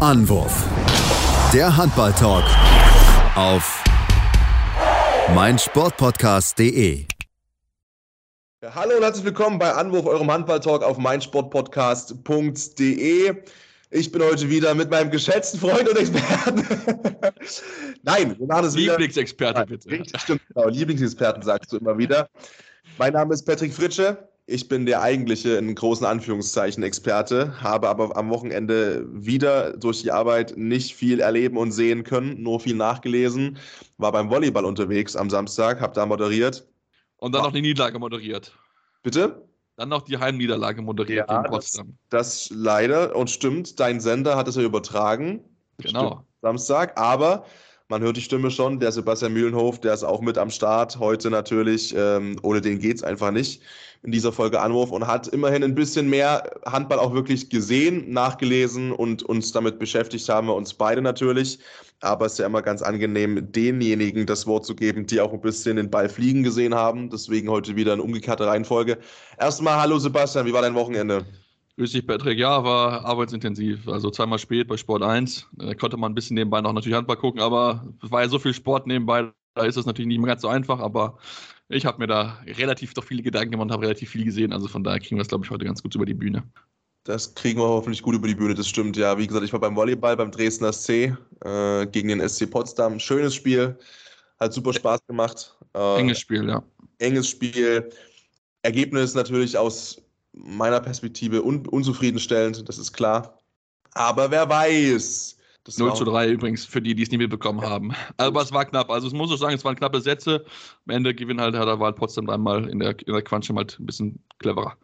Anwurf. Der Handball-Talk auf meinsportpodcast.de. Hallo und herzlich willkommen bei Anwurf, eurem Handball-Talk auf meinsportpodcast.de. Ich bin heute wieder mit meinem geschätzten Freund und Experten. Nein, wir machen es wieder. Lieblingsexperte, bitte. Richtig, stimmt, genau. Lieblingsexperten sagst du immer wieder. Mein Name ist Patrick Fritsche. Ich bin der eigentliche, in großen Anführungszeichen, Experte, habe aber am Wochenende wieder durch die Arbeit nicht viel erleben und sehen können, nur viel nachgelesen. War beim Volleyball unterwegs am Samstag, habe da moderiert. Und dann noch die Niederlage moderiert. Bitte? Dann noch die Heimniederlage moderiert ja, gegen Potsdam. Das, das leider und stimmt, dein Sender hat es ja übertragen. Genau. Stimmt, Samstag, aber man hört die Stimme schon, der Sebastian Mühlenhof, der ist auch mit am Start. Heute natürlich, ähm, ohne den geht es einfach nicht in dieser Folge Anwurf und hat immerhin ein bisschen mehr Handball auch wirklich gesehen, nachgelesen und uns damit beschäftigt haben wir uns beide natürlich. Aber es ist ja immer ganz angenehm, denjenigen das Wort zu geben, die auch ein bisschen den Ball fliegen gesehen haben. Deswegen heute wieder eine umgekehrte Reihenfolge. Erstmal, hallo Sebastian, wie war dein Wochenende? Grüß dich, Patrick. Ja, war arbeitsintensiv. Also zweimal spät bei Sport 1. Da konnte man ein bisschen nebenbei noch natürlich Handball gucken, aber es war ja so viel Sport nebenbei, da ist es natürlich nicht mehr ganz so einfach, aber ich habe mir da relativ doch viele Gedanken gemacht und habe relativ viel gesehen. Also von daher kriegen wir es, glaube ich, heute ganz gut über die Bühne. Das kriegen wir hoffentlich gut über die Bühne, das stimmt. Ja, wie gesagt, ich war beim Volleyball beim Dresdner SC äh, gegen den SC Potsdam. Schönes Spiel, hat super Spaß gemacht. Äh, enges Spiel, ja. Enges Spiel. Ergebnis natürlich aus meiner Perspektive un unzufriedenstellend, das ist klar. Aber wer weiß, das 0 zu 3 übrigens für die, die es nicht mitbekommen ja. haben. Aber es war knapp. Also es muss ich sagen, es waren knappe Sätze. Am Ende gewinnen halt Hertha Wahl Potsdam einmal in der, in der Quantum halt ein bisschen cleverer.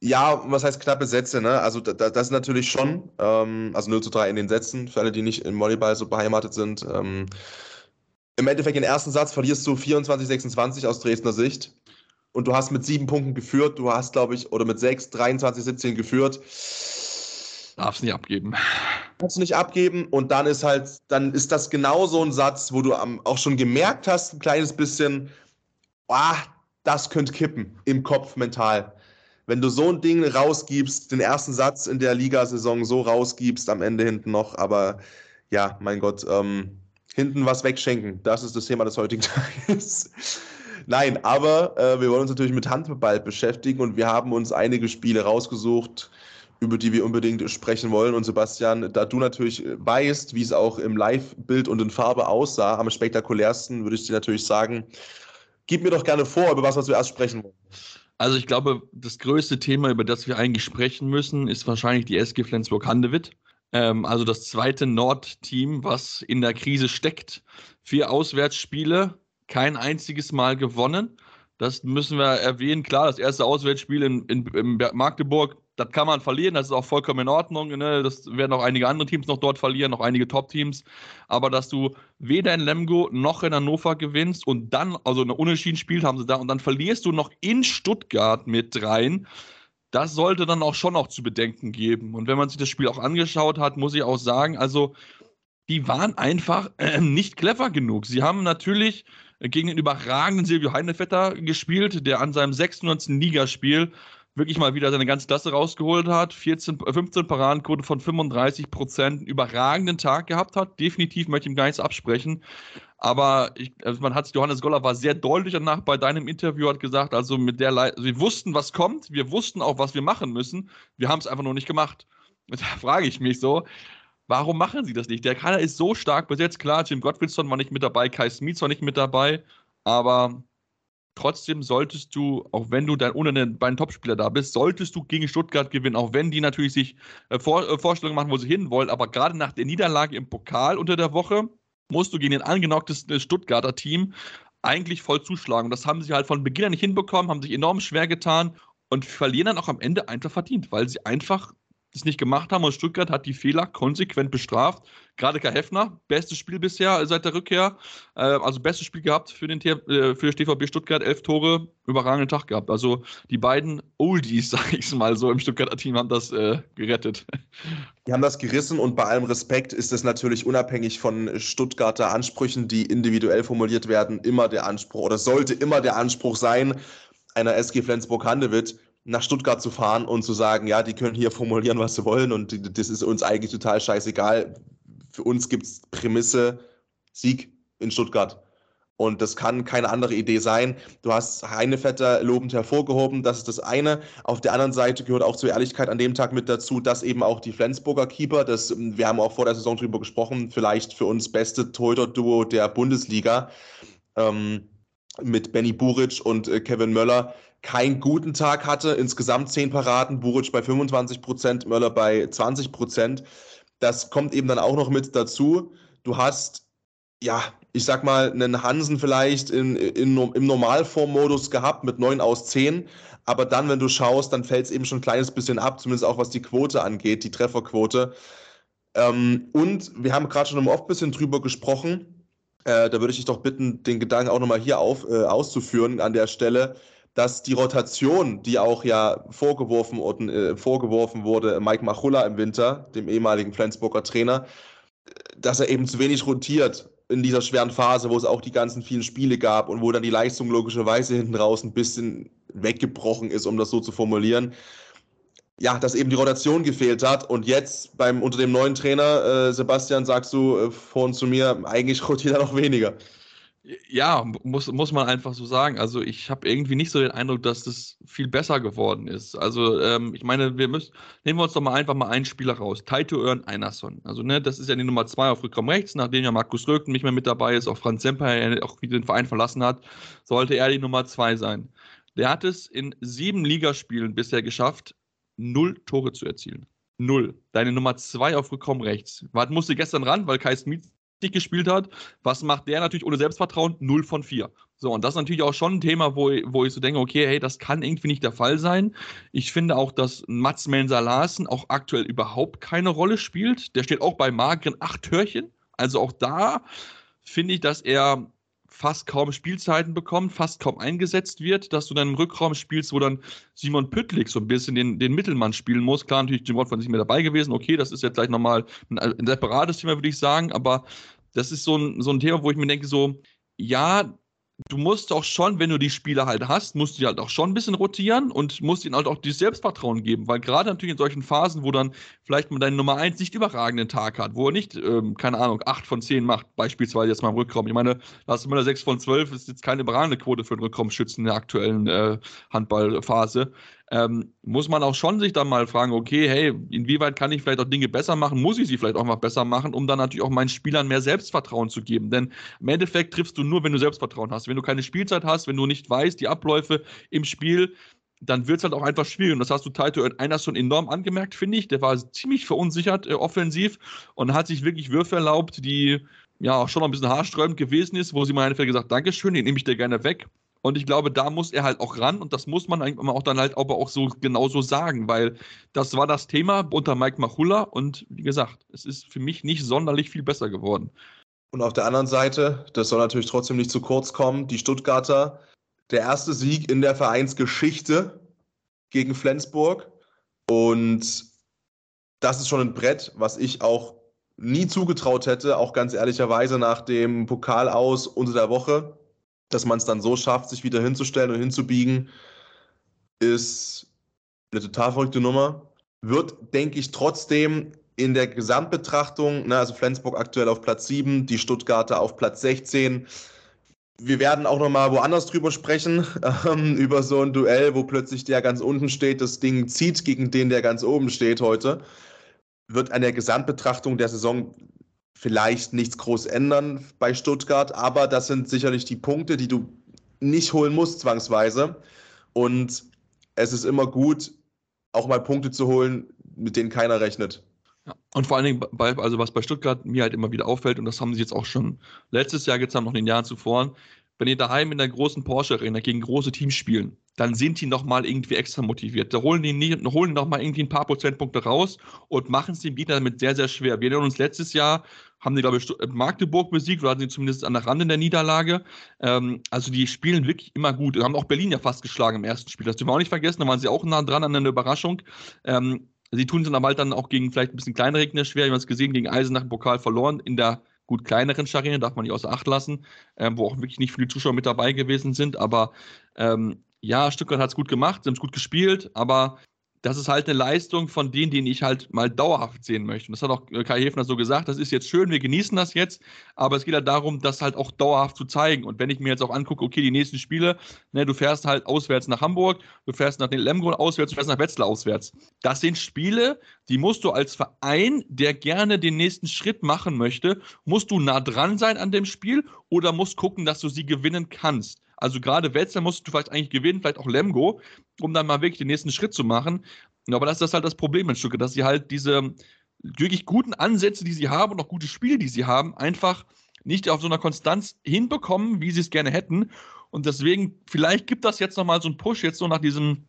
Ja, was heißt knappe Sätze, ne? Also da, das ist natürlich schon, ähm, also 0 zu 3 in den Sätzen, für alle, die nicht im Volleyball so beheimatet sind. Ähm, Im Endeffekt den ersten Satz verlierst du 24, 26 aus Dresdner Sicht. Und du hast mit sieben Punkten geführt, du hast, glaube ich, oder mit sechs, 23, 17 geführt. Darfst nicht abgeben. Kannst du nicht abgeben und dann ist halt, dann ist das genau so ein Satz, wo du auch schon gemerkt hast, ein kleines bisschen, ah, das könnte kippen im Kopf mental. Wenn du so ein Ding rausgibst, den ersten Satz in der Ligasaison so rausgibst, am Ende hinten noch, aber ja, mein Gott, ähm, hinten was wegschenken, das ist das Thema des heutigen Tages. Nein, aber äh, wir wollen uns natürlich mit Handball beschäftigen und wir haben uns einige Spiele rausgesucht, über die wir unbedingt sprechen wollen. Und Sebastian, da du natürlich weißt, wie es auch im Live-Bild und in Farbe aussah, am spektakulärsten würde ich dir natürlich sagen, gib mir doch gerne vor, über was wir zuerst sprechen wollen. Also ich glaube, das größte Thema, über das wir eigentlich sprechen müssen, ist wahrscheinlich die SG Flensburg-Handewitt. Ähm, also das zweite Nord-Team, was in der Krise steckt. Vier Auswärtsspiele, kein einziges Mal gewonnen. Das müssen wir erwähnen. Klar, das erste Auswärtsspiel in, in, in Magdeburg das kann man verlieren, das ist auch vollkommen in Ordnung. Ne? Das werden auch einige andere Teams noch dort verlieren, noch einige Top-Teams. Aber dass du weder in Lemgo noch in Hannover gewinnst und dann, also eine Unentschieden spielt, haben sie da, und dann verlierst du noch in Stuttgart mit rein, das sollte dann auch schon noch zu bedenken geben. Und wenn man sich das Spiel auch angeschaut hat, muss ich auch sagen, also die waren einfach äh, nicht clever genug. Sie haben natürlich gegen den überragenden Silvio Heinevetter gespielt, der an seinem 96. Ligaspiel wirklich mal wieder seine ganze Klasse rausgeholt hat, 14, 15 Paradenquote von 35 Prozent, überragenden Tag gehabt hat. Definitiv möchte ich ihm gar nichts absprechen. Aber ich, also man hat, Johannes Goller war sehr deutlich danach bei deinem Interview, hat gesagt, also mit der, Le also wir wussten, was kommt, wir wussten auch, was wir machen müssen, wir haben es einfach nur nicht gemacht. Da frage ich mich so, warum machen sie das nicht? Der Kader ist so stark besetzt, klar, Jim Gottfriedson war nicht mit dabei, Kai Smith war nicht mit dabei, aber Trotzdem solltest du, auch wenn du dann ohne den beiden Topspieler da bist, solltest du gegen Stuttgart gewinnen, auch wenn die natürlich sich äh, Vor äh, Vorstellungen machen, wo sie hinwollen. Aber gerade nach der Niederlage im Pokal unter der Woche musst du gegen den angenocktesten äh, Stuttgarter Team eigentlich voll zuschlagen. Und das haben sie halt von Beginn an nicht hinbekommen, haben sich enorm schwer getan und verlieren dann auch am Ende einfach verdient, weil sie einfach es nicht gemacht haben und Stuttgart hat die Fehler konsequent bestraft. Gerade Kai Heffner, bestes Spiel bisher seit der Rückkehr, äh, also bestes Spiel gehabt für den äh, für STVB Stuttgart, elf Tore, überragenden Tag gehabt. Also die beiden Oldies, sag ich mal so, im Stuttgarter Team haben das äh, gerettet. Die haben das gerissen und bei allem Respekt ist es natürlich unabhängig von Stuttgarter Ansprüchen, die individuell formuliert werden, immer der Anspruch oder sollte immer der Anspruch sein, einer SG Flensburg-Handewitt nach Stuttgart zu fahren und zu sagen, ja, die können hier formulieren, was sie wollen und das ist uns eigentlich total scheißegal. Für uns gibt es Prämisse Sieg in Stuttgart. Und das kann keine andere Idee sein. Du hast Heinevetter lobend hervorgehoben, das ist das eine. Auf der anderen Seite gehört auch zur Ehrlichkeit an dem Tag mit dazu, dass eben auch die Flensburger Keeper, das, wir haben auch vor der Saison drüber gesprochen, vielleicht für uns beste Torhüter-Duo der Bundesliga ähm, mit Benny Buric und äh, Kevin Möller, keinen guten Tag hatte. Insgesamt zehn Paraden, Buric bei 25 Prozent, Möller bei 20 Prozent. Das kommt eben dann auch noch mit dazu. Du hast ja, ich sag mal, einen Hansen vielleicht in, in, im Normalformmodus gehabt mit 9 aus 10. Aber dann, wenn du schaust, dann fällt es eben schon ein kleines bisschen ab, zumindest auch was die Quote angeht, die Trefferquote. Ähm, und wir haben gerade schon im Off bisschen drüber gesprochen. Äh, da würde ich dich doch bitten, den Gedanken auch nochmal hier auf, äh, auszuführen an der Stelle, dass die Rotation, die auch ja vorgeworfen, äh, vorgeworfen wurde, Mike Machulla im Winter, dem ehemaligen Flensburger Trainer, dass er eben zu wenig rotiert in dieser schweren Phase, wo es auch die ganzen vielen Spiele gab und wo dann die Leistung logischerweise hinten raus ein bisschen weggebrochen ist, um das so zu formulieren. Ja, dass eben die Rotation gefehlt hat und jetzt beim unter dem neuen Trainer äh, Sebastian sagst du äh, vorhin zu mir, eigentlich rotiert er noch weniger. Ja, muss, muss man einfach so sagen. Also ich habe irgendwie nicht so den Eindruck, dass das viel besser geworden ist. Also ähm, ich meine, wir müssen, nehmen wir uns doch mal einfach mal einen Spieler raus. Taito Örn Einerson. Also ne, das ist ja die Nummer zwei auf Rückraum rechts, nachdem ja Markus Röcken nicht mehr mit dabei ist, auch Franz Semper auch wieder den Verein verlassen hat, sollte er die Nummer zwei sein. Der hat es in sieben Ligaspielen bisher geschafft, null Tore zu erzielen. Null. Deine Nummer zwei auf Rückraum rechts. Wart musste gestern ran, weil Kai Smith gespielt hat. Was macht der natürlich ohne Selbstvertrauen? 0 von 4. So, und das ist natürlich auch schon ein Thema, wo, wo ich so denke, okay, hey, das kann irgendwie nicht der Fall sein. Ich finde auch, dass Mats Mensa Larsen auch aktuell überhaupt keine Rolle spielt. Der steht auch bei mageren acht Törchen. Also auch da finde ich, dass er fast kaum Spielzeiten bekommt, fast kaum eingesetzt wird, dass du dann im Rückraum spielst, wo dann Simon Püttlik so ein bisschen den, den Mittelmann spielen muss. Klar, natürlich Jim Watford nicht mehr dabei gewesen. Okay, das ist jetzt gleich nochmal ein, ein separates Thema, würde ich sagen, aber das ist so ein, so ein Thema, wo ich mir denke, so, ja, du musst auch schon, wenn du die Spieler halt hast, musst du halt auch schon ein bisschen rotieren und musst ihnen halt auch dieses Selbstvertrauen geben, weil gerade natürlich in solchen Phasen, wo dann vielleicht mal deine Nummer 1 nicht überragenden Tag hat, wo er nicht, ähm, keine Ahnung, 8 von 10 macht, beispielsweise jetzt mal im Rückraum. Ich meine, Lars Müller 6 von 12 ist jetzt keine überragende Quote für einen Rückraumschützen in der aktuellen äh, Handballphase ähm, muss man auch schon sich dann mal fragen, okay, hey, inwieweit kann ich vielleicht auch Dinge besser machen? Muss ich sie vielleicht auch mal besser machen, um dann natürlich auch meinen Spielern mehr Selbstvertrauen zu geben? Denn im Endeffekt triffst du nur, wenn du Selbstvertrauen hast. Wenn du keine Spielzeit hast, wenn du nicht weißt, die Abläufe im Spiel, dann wird es halt auch einfach schwierig. Und das hast du Taito einer schon enorm angemerkt, finde ich. Der war ziemlich verunsichert äh, offensiv und hat sich wirklich Würfe erlaubt, die ja auch schon noch ein bisschen haarsträubend gewesen ist, wo sie mal einfach gesagt, Dankeschön, den nehme ich dir gerne weg. Und ich glaube, da muss er halt auch ran und das muss man eigentlich auch dann halt aber auch so genauso sagen, weil das war das Thema unter Mike Machulla und wie gesagt, es ist für mich nicht sonderlich viel besser geworden. Und auf der anderen Seite, das soll natürlich trotzdem nicht zu kurz kommen, die Stuttgarter, der erste Sieg in der Vereinsgeschichte gegen Flensburg und das ist schon ein Brett, was ich auch nie zugetraut hätte, auch ganz ehrlicherweise nach dem Pokal aus unter der Woche dass man es dann so schafft, sich wieder hinzustellen und hinzubiegen, ist eine total verrückte Nummer. Wird, denke ich, trotzdem in der Gesamtbetrachtung, ne, also Flensburg aktuell auf Platz 7, die Stuttgarter auf Platz 16. Wir werden auch nochmal woanders drüber sprechen, ähm, über so ein Duell, wo plötzlich der ganz unten steht, das Ding zieht gegen den, der ganz oben steht heute. Wird an der Gesamtbetrachtung der Saison vielleicht nichts groß ändern bei Stuttgart, aber das sind sicherlich die Punkte, die du nicht holen musst zwangsweise. Und es ist immer gut, auch mal Punkte zu holen, mit denen keiner rechnet. Ja. Und vor allen Dingen, bei, also was bei Stuttgart mir halt immer wieder auffällt, und das haben sie jetzt auch schon letztes Jahr getan, noch in den Jahren zuvor, wenn die daheim in der großen Porsche Arena gegen große Teams spielen, dann sind die nochmal irgendwie extra motiviert. Da holen die, nie, holen nochmal irgendwie ein paar Prozentpunkte raus und machen es dem Gegner damit sehr, sehr schwer. Wir erinnern uns letztes Jahr, haben die, glaube ich, Magdeburg besiegt oder hatten sie zumindest an der Rande der Niederlage. Ähm, also die spielen wirklich immer gut. Wir haben auch Berlin ja fast geschlagen im ersten Spiel. Das dürfen wir auch nicht vergessen, da waren sie auch nah dran an einer Überraschung. Ähm, sie tun es dann aber halt dann auch gegen vielleicht ein bisschen kleinere Gegner schwer. Wir haben es gesehen, gegen Eisenach im Pokal verloren in der gut kleineren Scharinen, darf man nicht außer Acht lassen, ähm, wo auch wirklich nicht viele Zuschauer mit dabei gewesen sind. Aber ähm, ja, Stuttgart hat es gut gemacht, sie haben es gut gespielt, aber das ist halt eine Leistung von denen, die ich halt mal dauerhaft sehen möchte. Und das hat auch äh, Kai Hefner so gesagt, das ist jetzt schön, wir genießen das jetzt, aber es geht halt darum, das halt auch dauerhaft zu zeigen. Und wenn ich mir jetzt auch angucke, okay, die nächsten Spiele, ne, du fährst halt auswärts nach Hamburg, du fährst nach den Lemgo auswärts, du fährst nach Wetzlar auswärts. Das sind Spiele, die musst du als Verein, der gerne den nächsten Schritt machen möchte, musst du nah dran sein an dem Spiel oder musst gucken, dass du sie gewinnen kannst. Also gerade Wetzlar musst du vielleicht eigentlich gewinnen, vielleicht auch Lemgo, um dann mal wirklich den nächsten Schritt zu machen. Aber das ist halt das Problem in Stücke, dass sie halt diese wirklich guten Ansätze, die sie haben und auch gute Spiele, die sie haben, einfach nicht auf so einer Konstanz hinbekommen, wie sie es gerne hätten. Und deswegen, vielleicht gibt das jetzt nochmal so einen Push, jetzt so nach diesem,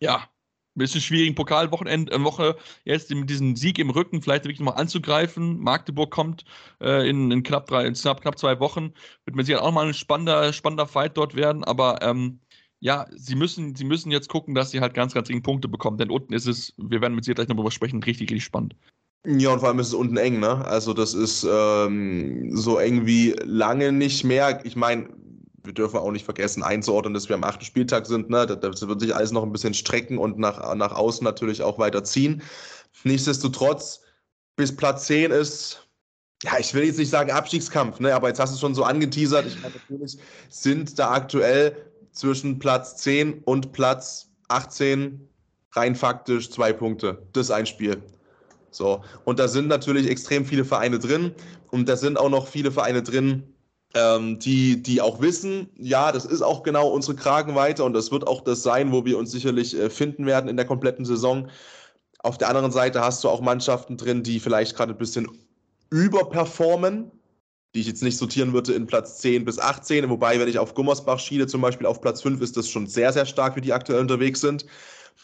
ja, bisschen schwierigen Pokalwochenende, äh, Woche jetzt mit diesem Sieg im Rücken vielleicht wirklich nochmal anzugreifen. Magdeburg kommt äh, in, in, knapp drei, in knapp, knapp zwei Wochen. Wird mir sicher auch mal ein spannender, spannender Fight dort werden, aber ähm, ja, sie müssen, sie müssen jetzt gucken, dass sie halt ganz, ganz dringend Punkte bekommen, denn unten ist es, wir werden mit Sicherheit gleich noch darüber sprechen, richtig, richtig spannend. Ja, und vor allem ist es unten eng, ne? Also das ist ähm, so eng wie lange nicht mehr. Ich meine, wir dürfen auch nicht vergessen einzuordnen, dass wir am achten Spieltag sind. Ne? Das wird sich alles noch ein bisschen strecken und nach, nach außen natürlich auch weiter ziehen. Nichtsdestotrotz, bis Platz 10 ist, ja, ich will jetzt nicht sagen Abstiegskampf, ne? aber jetzt hast du es schon so angeteasert. Ich meine, natürlich sind da aktuell zwischen Platz 10 und Platz 18 rein faktisch zwei Punkte. Das ist ein Spiel. So. Und da sind natürlich extrem viele Vereine drin. Und da sind auch noch viele Vereine drin, ähm, die, die auch wissen, ja, das ist auch genau unsere Kragenweite und das wird auch das sein, wo wir uns sicherlich äh, finden werden in der kompletten Saison. Auf der anderen Seite hast du auch Mannschaften drin, die vielleicht gerade ein bisschen überperformen, die ich jetzt nicht sortieren würde in Platz 10 bis 18. Wobei, wenn ich auf Gummersbach schiele, zum Beispiel auf Platz 5, ist das schon sehr, sehr stark, wie die aktuell unterwegs sind.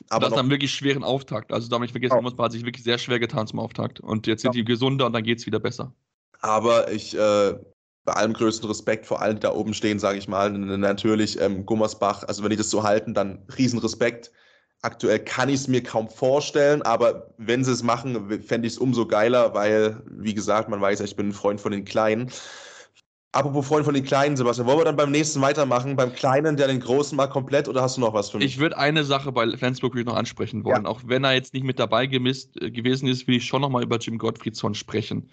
Aber das einen wirklich schweren Auftakt. Also damit vergessen, oh. Gummersbach hat sich wirklich sehr schwer getan zum Auftakt. Und jetzt sind ja. die gesunder und dann geht es wieder besser. Aber ich äh, bei allem größten Respekt vor allen, die da oben stehen, sage ich mal. Natürlich ähm, Gummersbach, also wenn die das so halten, dann Riesenrespekt. Aktuell kann ich es mir kaum vorstellen, aber wenn sie es machen, fände ich es umso geiler, weil, wie gesagt, man weiß ja, ich bin ein Freund von den Kleinen. Apropos Freund von den Kleinen, Sebastian, wollen wir dann beim nächsten weitermachen? Beim Kleinen, der den Großen mal komplett oder hast du noch was für mich? Ich würde eine Sache bei Flensburg noch ansprechen wollen. Ja. Auch wenn er jetzt nicht mit dabei gemisst, gewesen ist, will ich schon noch mal über Jim Gottfriedson sprechen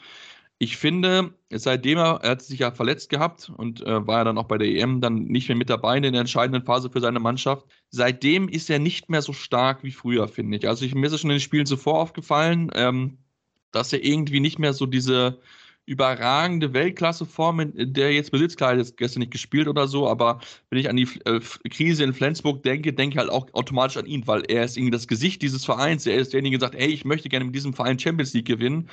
ich finde, seitdem er, er hat sich ja verletzt gehabt und äh, war ja dann auch bei der EM dann nicht mehr mit dabei in der entscheidenden Phase für seine Mannschaft. Seitdem ist er nicht mehr so stark wie früher, finde ich. Also ich, mir ist es schon in den Spielen zuvor aufgefallen, ähm, dass er irgendwie nicht mehr so diese überragende Weltklasseform, in der er jetzt besitzt. Klar, jetzt gestern nicht gespielt oder so, aber wenn ich an die äh, Krise in Flensburg denke, denke ich halt auch automatisch an ihn, weil er ist irgendwie das Gesicht dieses Vereins. Er ist derjenige, der sagt, hey, ich möchte gerne mit diesem Verein Champions League gewinnen.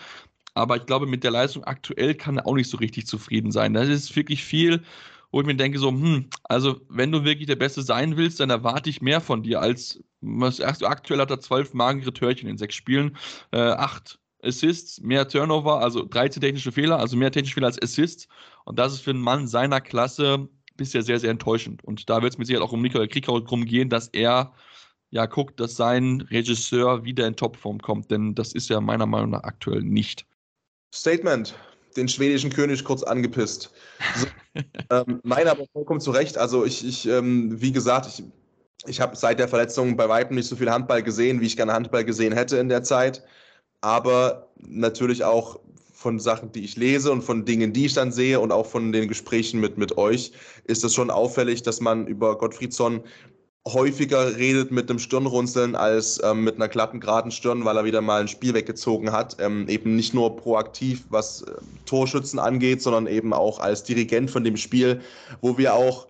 Aber ich glaube, mit der Leistung aktuell kann er auch nicht so richtig zufrieden sein. Das ist wirklich viel, wo ich mir denke, so, hm, also wenn du wirklich der Beste sein willst, dann erwarte ich mehr von dir als, was, aktuell hat er zwölf magere Törchen in sechs Spielen, äh, acht Assists, mehr Turnover, also 13 technische Fehler, also mehr technische Fehler als Assists. Und das ist für einen Mann seiner Klasse bisher sehr, sehr enttäuschend. Und da wird es mit Sicherheit auch um Nikola Kriegau drum gehen, dass er ja guckt, dass sein Regisseur wieder in Topform kommt, denn das ist ja meiner Meinung nach aktuell nicht. Statement. Den schwedischen König kurz angepisst. So, ähm, nein, aber vollkommen zu Recht. Also ich, ich ähm, wie gesagt, ich, ich habe seit der Verletzung bei Weitem nicht so viel Handball gesehen, wie ich gerne Handball gesehen hätte in der Zeit. Aber natürlich auch von Sachen, die ich lese und von Dingen, die ich dann sehe und auch von den Gesprächen mit, mit euch, ist es schon auffällig, dass man über Gottfriedsson häufiger redet mit einem Stirnrunzeln als ähm, mit einer glatten, geraden Stirn, weil er wieder mal ein Spiel weggezogen hat. Ähm, eben nicht nur proaktiv, was äh, Torschützen angeht, sondern eben auch als Dirigent von dem Spiel, wo wir auch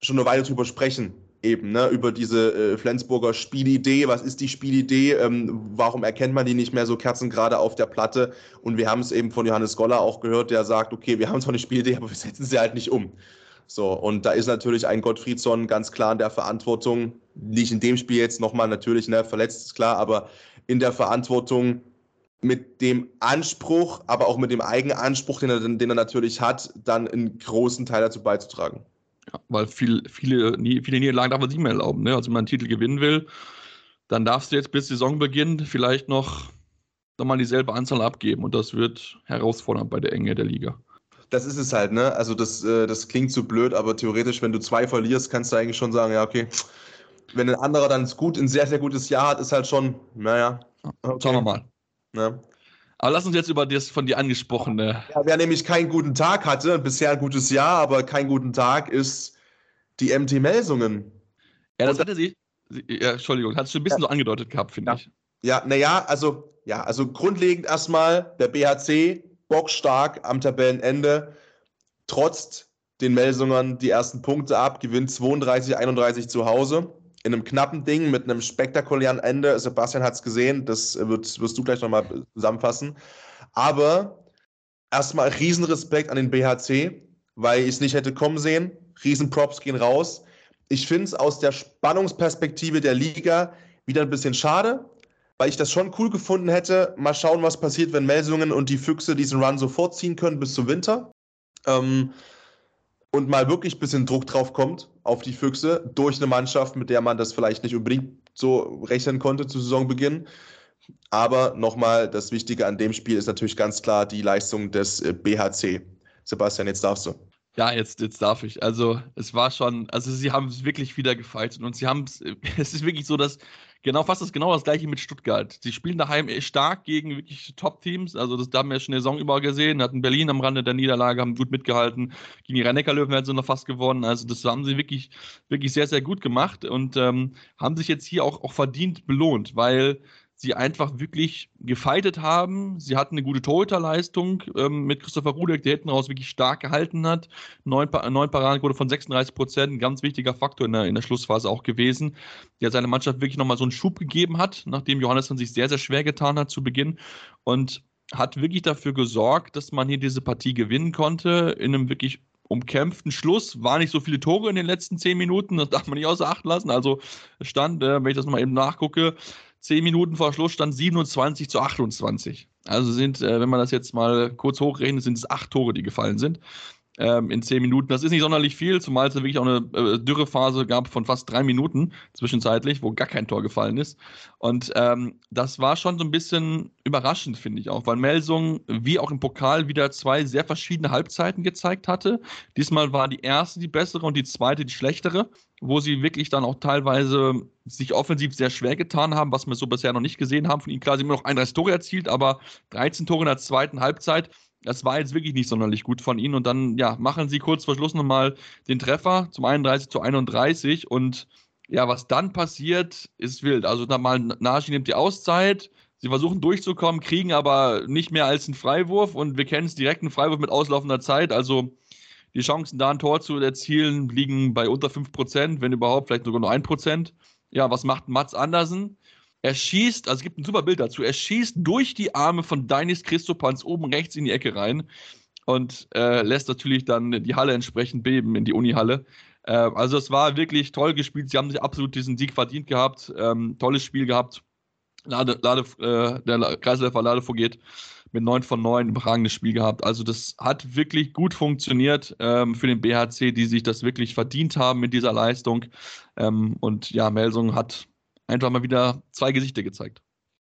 schon eine Weile drüber sprechen. Eben, ne, über diese äh, Flensburger Spielidee. Was ist die Spielidee? Ähm, warum erkennt man die nicht mehr so kerzengerade auf der Platte? Und wir haben es eben von Johannes Goller auch gehört, der sagt, okay, wir haben zwar eine Spielidee, aber wir setzen sie halt nicht um. So, und da ist natürlich ein Gottfriedson ganz klar in der Verantwortung, nicht in dem Spiel jetzt nochmal natürlich, ne, verletzt ist klar, aber in der Verantwortung mit dem Anspruch, aber auch mit dem Eigenanspruch, den er, den er natürlich hat, dann einen großen Teil dazu beizutragen. Ja, weil viel, viele, viele Niederlagen darf man sich mehr erlauben. Ne? Also wenn man einen Titel gewinnen will, dann darfst du jetzt bis Saisonbeginn vielleicht noch, noch mal dieselbe Anzahl abgeben und das wird herausfordernd bei der Enge der Liga. Das ist es halt, ne? Also das, äh, das klingt so blöd, aber theoretisch, wenn du zwei verlierst, kannst du eigentlich schon sagen, ja, okay. Wenn ein anderer dann gut, ein sehr, sehr gutes Jahr hat, ist halt schon, naja. Okay. Schauen wir mal. Ja. Aber lass uns jetzt über das von dir angesprochene. Ja, wer nämlich keinen guten Tag hatte, bisher ein gutes Jahr, aber keinen guten Tag, ist die MT Melsungen. Ja, das hatte sie. Ja, Entschuldigung, hat es schon ein bisschen ja. so angedeutet gehabt, finde ja. ich. Ja, naja, also, ja, also grundlegend erstmal der BHC bockstark am Tabellenende, trotz den Melsungern die ersten Punkte ab, gewinnt 32, 31 zu Hause. In einem knappen Ding mit einem spektakulären Ende. Sebastian hat es gesehen, das wird, wirst du gleich nochmal zusammenfassen. Aber erstmal Riesenrespekt an den BHC, weil ich es nicht hätte kommen sehen. Riesenprops gehen raus. Ich finde es aus der Spannungsperspektive der Liga wieder ein bisschen schade, weil ich das schon cool gefunden hätte. Mal schauen, was passiert, wenn Melsungen und die Füchse diesen Run sofort ziehen können bis zum Winter. Ähm, und mal wirklich ein bisschen Druck drauf kommt auf die Füchse durch eine Mannschaft, mit der man das vielleicht nicht unbedingt so rechnen konnte zu Saisonbeginn. Aber nochmal, das Wichtige an dem Spiel ist natürlich ganz klar die Leistung des äh, BHC. Sebastian, jetzt darfst du. Ja, jetzt, jetzt darf ich. Also, es war schon, also sie haben es wirklich wieder gefeitet und sie haben es, es ist wirklich so, dass genau fast das genau das gleiche mit Stuttgart. Sie spielen daheim stark gegen wirklich Top-Teams. Also, das da haben wir schon eine Saison über gesehen. Hatten Berlin am Rande der Niederlage, haben gut mitgehalten. Gegen die rhein löwen werden sie noch fast gewonnen. Also, das haben sie wirklich, wirklich sehr, sehr gut gemacht und ähm, haben sich jetzt hier auch, auch verdient belohnt, weil sie einfach wirklich gefeitet haben. Sie hatten eine gute Torhüterleistung ähm, mit Christopher Rudek, der hinten raus wirklich stark gehalten hat. Neun, neun Paradenquote von 36 Prozent, ein ganz wichtiger Faktor in der, in der Schlussphase auch gewesen, der seine Mannschaft wirklich nochmal so einen Schub gegeben hat, nachdem Johannes dann sich sehr, sehr schwer getan hat zu Beginn. Und hat wirklich dafür gesorgt, dass man hier diese Partie gewinnen konnte in einem wirklich umkämpften Schluss. War nicht so viele Tore in den letzten zehn Minuten, das darf man nicht außer Acht lassen. Also stand, äh, wenn ich das mal eben nachgucke, Zehn Minuten vor Schluss stand 27 zu 28. Also sind, äh, wenn man das jetzt mal kurz hochrechnet, sind es acht Tore, die gefallen sind ähm, in zehn Minuten. Das ist nicht sonderlich viel, zumal es wirklich auch eine äh, Dürrephase gab von fast drei Minuten zwischenzeitlich, wo gar kein Tor gefallen ist. Und ähm, das war schon so ein bisschen überraschend, finde ich auch, weil Melsung wie auch im Pokal wieder zwei sehr verschiedene Halbzeiten gezeigt hatte. Diesmal war die erste die bessere und die zweite die schlechtere, wo sie wirklich dann auch teilweise sich offensiv sehr schwer getan haben, was wir so bisher noch nicht gesehen haben von ihnen. Sie haben noch 31 Tore erzielt, aber 13 Tore in der zweiten Halbzeit das war jetzt wirklich nicht sonderlich gut von ihnen. Und dann, ja, machen sie kurz vor Schluss nochmal den Treffer zum 31 zu 31. Und ja, was dann passiert, ist wild. Also da mal Nashi nimmt die Auszeit. Sie versuchen durchzukommen, kriegen aber nicht mehr als einen Freiwurf. Und wir kennen es direkt, einen Freiwurf mit auslaufender Zeit. Also die Chancen, da ein Tor zu erzielen, liegen bei unter 5%, wenn überhaupt, vielleicht sogar nur 1%. Ja, was macht Mats Andersen? Er schießt, also es gibt ein super Bild dazu, er schießt durch die Arme von Deinis Christopans oben rechts in die Ecke rein und äh, lässt natürlich dann die Halle entsprechend beben in die Unihalle. Äh, also es war wirklich toll gespielt. Sie haben sich absolut diesen Sieg verdient gehabt. Ähm, tolles Spiel gehabt. Lade, Lade, äh, der Kreisläufer Lade vorgeht mit 9 von 9 überragendes Spiel gehabt. Also das hat wirklich gut funktioniert ähm, für den BHC, die sich das wirklich verdient haben mit dieser Leistung. Ähm, und ja, Melsung hat einfach mal wieder zwei Gesichter gezeigt.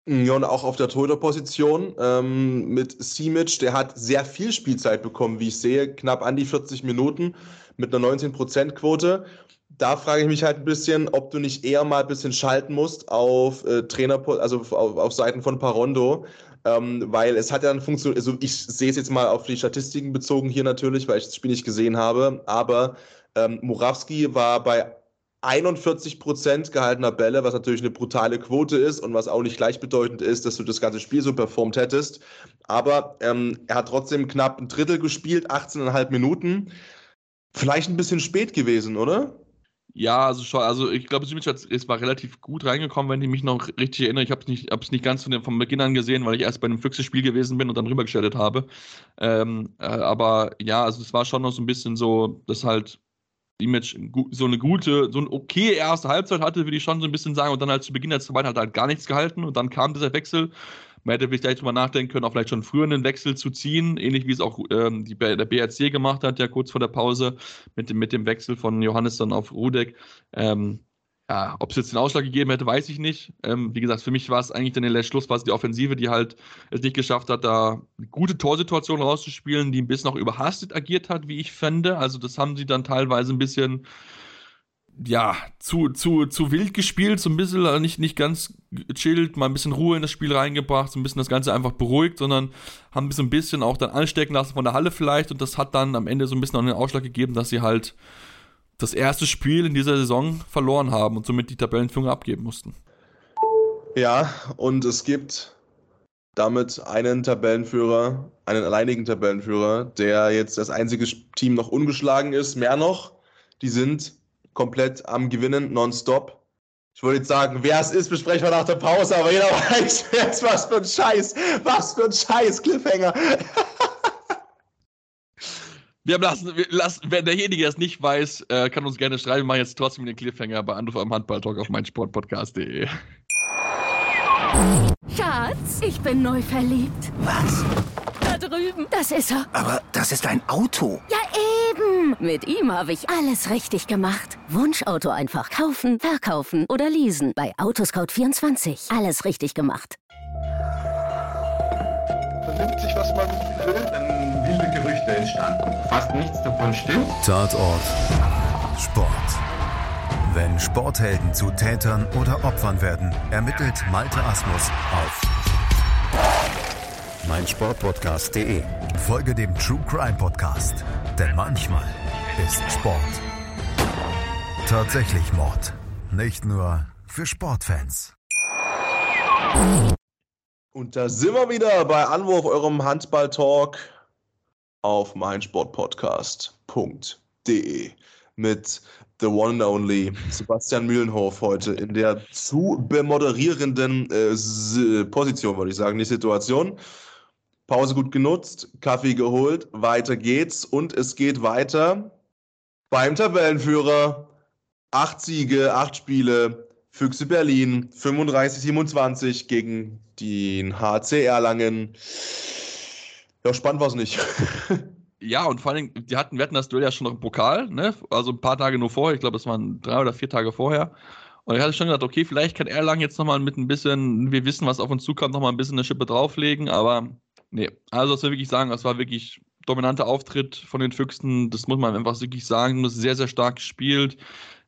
Ja, und auch auf der Torhüterposition ähm, mit Simic, der hat sehr viel Spielzeit bekommen, wie ich sehe, knapp an die 40 Minuten mit einer 19%-Quote. Da frage ich mich halt ein bisschen, ob du nicht eher mal ein bisschen schalten musst auf äh, Trainer, also auf, auf Seiten von Parondo, ähm, weil es hat ja dann funktioniert, also ich sehe es jetzt mal auf die Statistiken bezogen hier natürlich, weil ich das Spiel nicht gesehen habe, aber ähm, Murawski war bei 41 Prozent gehaltener Bälle, was natürlich eine brutale Quote ist und was auch nicht gleichbedeutend ist, dass du das ganze Spiel so performt hättest. Aber ähm, er hat trotzdem knapp ein Drittel gespielt, 18,5 Minuten. Vielleicht ein bisschen spät gewesen, oder? Ja, also schon, also ich glaube, Simic ist war relativ gut reingekommen, wenn ich mich noch richtig erinnere. Ich habe es nicht, nicht ganz von dem, vom Beginn an gesehen, weil ich erst bei einem Füchse-Spiel gewesen bin und dann rübergestellt habe. Ähm, äh, aber ja, also es war schon noch so ein bisschen so, dass halt Image so eine gute, so eine okay erste Halbzeit hatte, würde ich schon so ein bisschen sagen. Und dann halt zu Beginn der zweiten hat halt gar nichts gehalten. Und dann kam dieser Wechsel. Man hätte vielleicht gleich drüber nachdenken können, auch vielleicht schon früher einen Wechsel zu ziehen, ähnlich wie es auch ähm, die, der BRC gemacht hat, ja kurz vor der Pause mit dem, mit dem Wechsel von Johannes dann auf Rudek. Ähm, ja, ob es jetzt den Ausschlag gegeben hätte, weiß ich nicht. Ähm, wie gesagt, für mich war es eigentlich dann der Schlussphase die Offensive, die halt es nicht geschafft hat, da gute Torsituation rauszuspielen, die ein bisschen auch überhastet agiert hat, wie ich fände. Also das haben sie dann teilweise ein bisschen ja, zu, zu, zu wild gespielt, so ein bisschen äh, nicht, nicht ganz chillt, mal ein bisschen Ruhe in das Spiel reingebracht, so ein bisschen das Ganze einfach beruhigt, sondern haben so ein bisschen auch dann anstecken lassen von der Halle vielleicht und das hat dann am Ende so ein bisschen auch den Ausschlag gegeben, dass sie halt das erste Spiel in dieser Saison verloren haben und somit die Tabellenführung abgeben mussten. Ja, und es gibt damit einen Tabellenführer, einen alleinigen Tabellenführer, der jetzt das einzige Team noch ungeschlagen ist. Mehr noch, die sind komplett am Gewinnen, nonstop. Ich wollte jetzt sagen, wer es ist, besprechen wir nach der Pause, aber jeder weiß, es was für ein Scheiß, was für ein Scheiß, Cliffhanger. Wir lassen, wir lassen, wenn derjenige das nicht weiß, äh, kann uns gerne schreiben. Wir machen jetzt trotzdem den Cliffhanger bei Anruf am Handball-Talk auf meinsportpodcast.de. Schatz, ich bin neu verliebt. Was? Da drüben. Das ist er. Aber das ist ein Auto. Ja, eben. Mit ihm habe ich alles richtig gemacht. Wunschauto einfach kaufen, verkaufen oder leasen. Bei Autoscout24. Alles richtig gemacht. Vernimmt sich, was man will, Gerüchte entstanden. Fast nichts davon stimmt. Tatort Sport. Wenn Sporthelden zu Tätern oder Opfern werden, ermittelt Malte Asmus auf meinsportpodcast.de. Folge dem True Crime Podcast, denn manchmal ist Sport tatsächlich Mord. Nicht nur für Sportfans. Und da sind wir wieder bei Anwurf eurem Handball-Talk auf meinsportpodcast.de mit the one and only Sebastian Mühlenhof heute in der zu bemoderierenden äh, Position, würde ich sagen, die Situation. Pause gut genutzt, Kaffee geholt, weiter geht's und es geht weiter beim Tabellenführer. Acht Siege, acht Spiele, Füchse Berlin, 35-27 gegen den HC Erlangen. Ja, spannend war es nicht. Ja, und vor allem, die hatten, wir hatten das Duell ja schon noch im Pokal, ne? Also ein paar Tage nur vorher, ich glaube, es waren drei oder vier Tage vorher. Und ich hatte schon gedacht, okay, vielleicht kann Erlangen jetzt nochmal mit ein bisschen, wir wissen, was auf uns zukommt, nochmal ein bisschen eine Schippe drauflegen, aber nee. Also, was wir wirklich sagen, das war wirklich dominanter Auftritt von den Füchsen, das muss man einfach wirklich sagen, das ist sehr, sehr stark gespielt.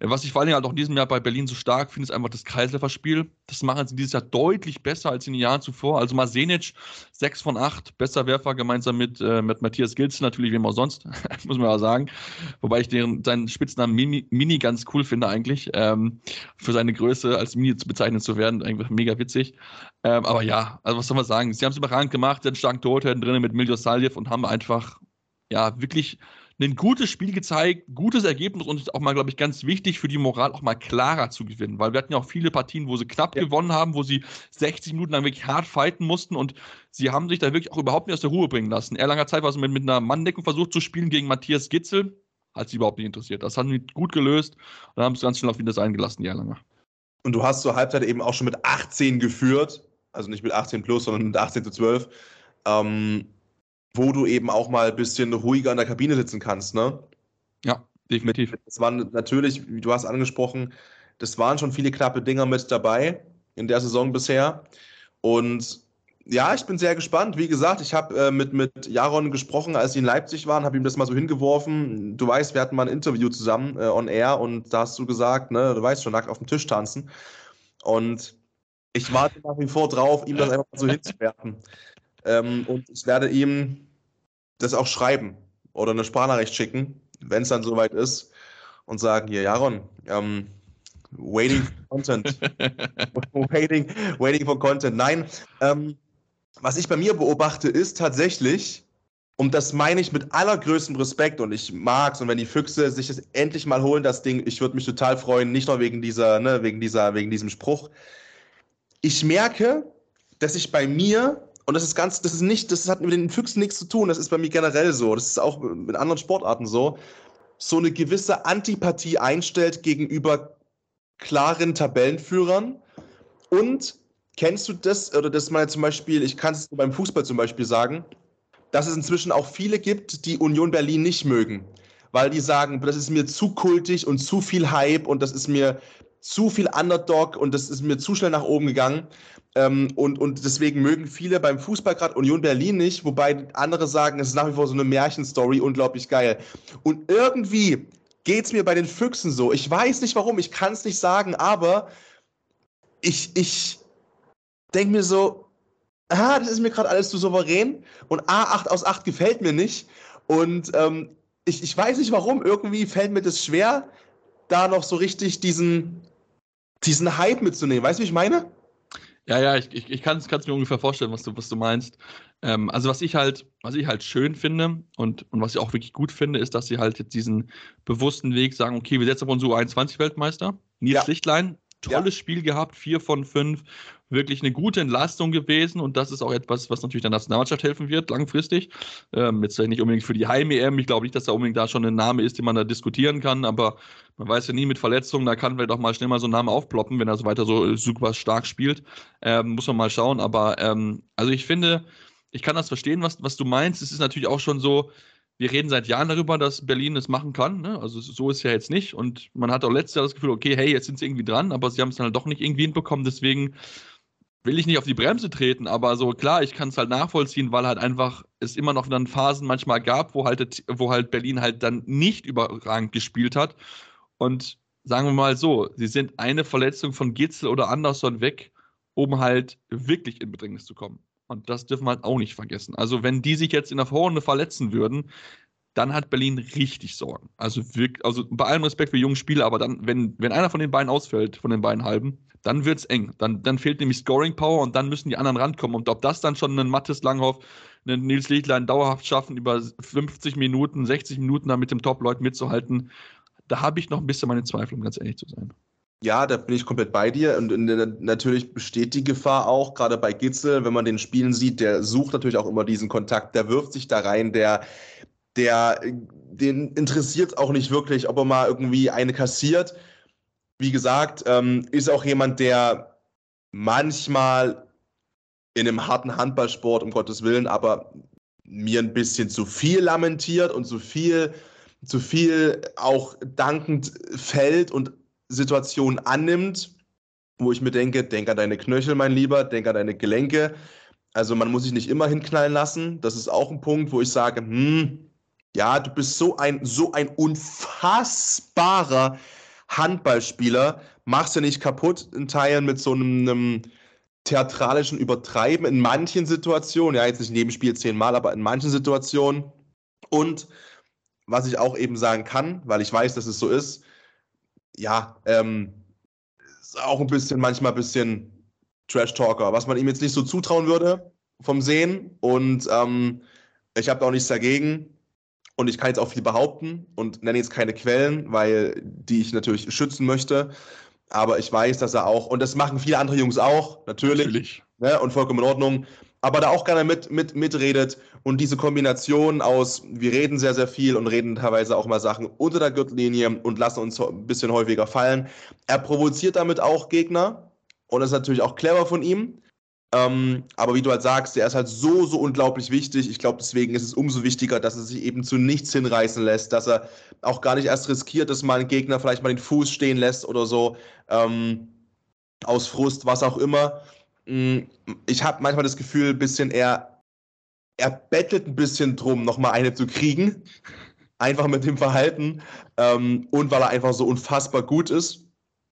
Was ich vor allem halt auch in diesem Jahr bei Berlin so stark finde, ist einfach das Kreisläuferspiel. Das machen sie dieses Jahr deutlich besser als in den Jahren zuvor. Also Masenic, 6 von 8, besser Werfer, gemeinsam mit, äh, mit Matthias Gilzen, natürlich, wem auch sonst, muss man ja sagen. Wobei ich den, seinen Spitznamen Mini, Mini ganz cool finde eigentlich. Ähm, für seine Größe als Mini zu bezeichnen zu werden, eigentlich mega witzig. Ähm, aber ja, also was soll man sagen? Sie haben es überragend gemacht, den starken Torhüter drinnen mit Miljo Saljev und haben einfach ja, wirklich ein gutes Spiel gezeigt, gutes Ergebnis und auch mal, glaube ich, ganz wichtig für die Moral auch mal klarer zu gewinnen, weil wir hatten ja auch viele Partien, wo sie knapp ja. gewonnen haben, wo sie 60 Minuten lang wirklich hart fighten mussten und sie haben sich da wirklich auch überhaupt nicht aus der Ruhe bringen lassen. Erlanger Zeit war es mit, mit einer Manndeckung versucht zu spielen gegen Matthias Gitzel, hat sie überhaupt nicht interessiert. Das haben sie gut gelöst und haben es ganz schnell auf wieder sein gelassen, die Erlanger. Und du hast zur Halbzeit eben auch schon mit 18 geführt, also nicht mit 18 plus, sondern mit 18 zu 12. Ähm, wo du eben auch mal ein bisschen ruhiger in der Kabine sitzen kannst, ne? Ja, definitiv. Das waren natürlich, wie du hast angesprochen, das waren schon viele knappe Dinger mit dabei in der Saison bisher. Und ja, ich bin sehr gespannt. Wie gesagt, ich habe äh, mit, mit Jaron gesprochen, als sie in Leipzig waren, habe ihm das mal so hingeworfen. Du weißt, wir hatten mal ein Interview zusammen äh, on air und da hast du gesagt, ne, du weißt schon, nackt auf dem Tisch tanzen. Und ich warte nach wie vor drauf, ihm das einfach so hinzuwerfen. Ähm, und ich werde ihm das auch schreiben oder eine Sprachnachricht schicken, wenn es dann soweit ist, und sagen: Hier, Jaron, ähm, waiting for content. waiting, waiting for content. Nein, ähm, was ich bei mir beobachte, ist tatsächlich, und das meine ich mit allergrößtem Respekt und ich mag's und wenn die Füchse sich das endlich mal holen, das Ding, ich würde mich total freuen, nicht nur wegen dieser, ne, wegen dieser, wegen diesem Spruch. Ich merke, dass ich bei mir und das ist ganz, das ist nicht, das hat mit den Füchsen nichts zu tun. Das ist bei mir generell so. Das ist auch mit anderen Sportarten so. So eine gewisse Antipathie einstellt gegenüber klaren Tabellenführern. Und kennst du das, oder das mal zum Beispiel, ich kann es beim Fußball zum Beispiel sagen, dass es inzwischen auch viele gibt, die Union Berlin nicht mögen. Weil die sagen, das ist mir zu kultig und zu viel Hype und das ist mir, zu viel Underdog und das ist mir zu schnell nach oben gegangen. Ähm, und, und deswegen mögen viele beim Fußball gerade Union Berlin nicht, wobei andere sagen, es ist nach wie vor so eine Märchenstory, unglaublich geil. Und irgendwie geht es mir bei den Füchsen so. Ich weiß nicht warum, ich kann es nicht sagen, aber ich, ich denke mir so, ah, das ist mir gerade alles zu souverän und A8 aus 8 gefällt mir nicht. Und ähm, ich, ich weiß nicht warum, irgendwie fällt mir das schwer, da noch so richtig diesen, diesen Hype mitzunehmen. Weißt du, wie ich meine? Ja, ja, ich, ich, ich kann es mir ungefähr vorstellen, was du, was du meinst. Ähm, also was ich halt, was ich halt schön finde und, und was ich auch wirklich gut finde, ist, dass sie halt jetzt diesen bewussten Weg sagen, okay, wir setzen auf unseren U21-Weltmeister. Nils ja. Lichtlein, tolles ja. Spiel gehabt, vier von fünf, wirklich eine gute Entlastung gewesen und das ist auch etwas, was natürlich der Nationalmannschaft helfen wird, langfristig. Ähm, jetzt nicht unbedingt für die Heim-EM, ich glaube nicht, dass da unbedingt da schon ein Name ist, den man da diskutieren kann, aber man weiß ja nie mit Verletzungen, da kann vielleicht auch mal schnell mal so ein Name aufploppen, wenn er so weiter so super stark spielt. Ähm, muss man mal schauen, aber ähm, also ich finde, ich kann das verstehen, was, was du meinst. Es ist natürlich auch schon so, wir reden seit Jahren darüber, dass Berlin es machen kann. Ne? Also so ist ja jetzt nicht. Und man hat auch letztes Jahr das Gefühl, okay, hey, jetzt sind sie irgendwie dran, aber sie haben es dann halt doch nicht irgendwie hinbekommen. Deswegen will ich nicht auf die Bremse treten, aber so klar, ich kann es halt nachvollziehen, weil halt einfach es immer noch dann Phasen manchmal gab, wo halt, wo halt Berlin halt dann nicht überragend gespielt hat. Und sagen wir mal so, sie sind eine Verletzung von Gitzel oder Anderson weg, um halt wirklich in Bedrängnis zu kommen. Und das dürfen wir halt auch nicht vergessen. Also, wenn die sich jetzt in der Vorrunde verletzen würden, dann hat Berlin richtig Sorgen. Also, wirklich, also bei allem Respekt für junge Spieler, aber dann, wenn, wenn einer von den beiden ausfällt, von den beiden halben, dann wird es eng. Dann, dann fehlt nämlich Scoring Power und dann müssen die anderen rankommen. Und ob das dann schon ein Mattes Langhoff, ein Nils Lichtlein dauerhaft schaffen, über 50 Minuten, 60 Minuten da mit dem Top-Leuten mitzuhalten, da habe ich noch ein bisschen meine Zweifel, um ganz ehrlich zu sein. Ja, da bin ich komplett bei dir. Und, und natürlich besteht die Gefahr auch, gerade bei Gitzel, wenn man den Spielen sieht, der sucht natürlich auch immer diesen Kontakt, der wirft sich da rein, der, der, den interessiert auch nicht wirklich, ob er mal irgendwie eine kassiert. Wie gesagt, ähm, ist auch jemand, der manchmal in einem harten Handballsport, um Gottes Willen, aber mir ein bisschen zu viel lamentiert und zu viel, zu viel auch dankend fällt und Situationen annimmt, wo ich mir denke, denk an deine Knöchel, mein Lieber, denk an deine Gelenke. Also man muss sich nicht immer hinknallen lassen. Das ist auch ein Punkt, wo ich sage, hm, ja, du bist so ein, so ein unfassbarer Handballspieler. Machst du nicht kaputt in Teilen mit so einem, einem theatralischen Übertreiben in manchen Situationen. Ja, jetzt nicht in jedem Spiel zehnmal, aber in manchen Situationen. Und was ich auch eben sagen kann, weil ich weiß, dass es so ist, ja, ähm, ist auch ein bisschen, manchmal ein bisschen Trash-Talker, was man ihm jetzt nicht so zutrauen würde vom Sehen. Und ähm, ich habe auch nichts dagegen. Und ich kann jetzt auch viel behaupten und nenne jetzt keine Quellen, weil die ich natürlich schützen möchte. Aber ich weiß, dass er auch, und das machen viele andere Jungs auch, natürlich. natürlich. Ne, und vollkommen in Ordnung aber da auch gerne mit, mit, mitredet und diese Kombination aus, wir reden sehr, sehr viel und reden teilweise auch mal Sachen unter der Gürtellinie und lassen uns ein bisschen häufiger fallen. Er provoziert damit auch Gegner und das ist natürlich auch clever von ihm. Ähm, aber wie du halt sagst, der ist halt so, so unglaublich wichtig. Ich glaube, deswegen ist es umso wichtiger, dass er sich eben zu nichts hinreißen lässt, dass er auch gar nicht erst riskiert, dass mal ein Gegner vielleicht mal den Fuß stehen lässt oder so, ähm, aus Frust, was auch immer. Mm, ich habe manchmal das Gefühl, ein bisschen er, er bettelt ein bisschen drum, nochmal eine zu kriegen. Einfach mit dem Verhalten. Ähm, und weil er einfach so unfassbar gut ist.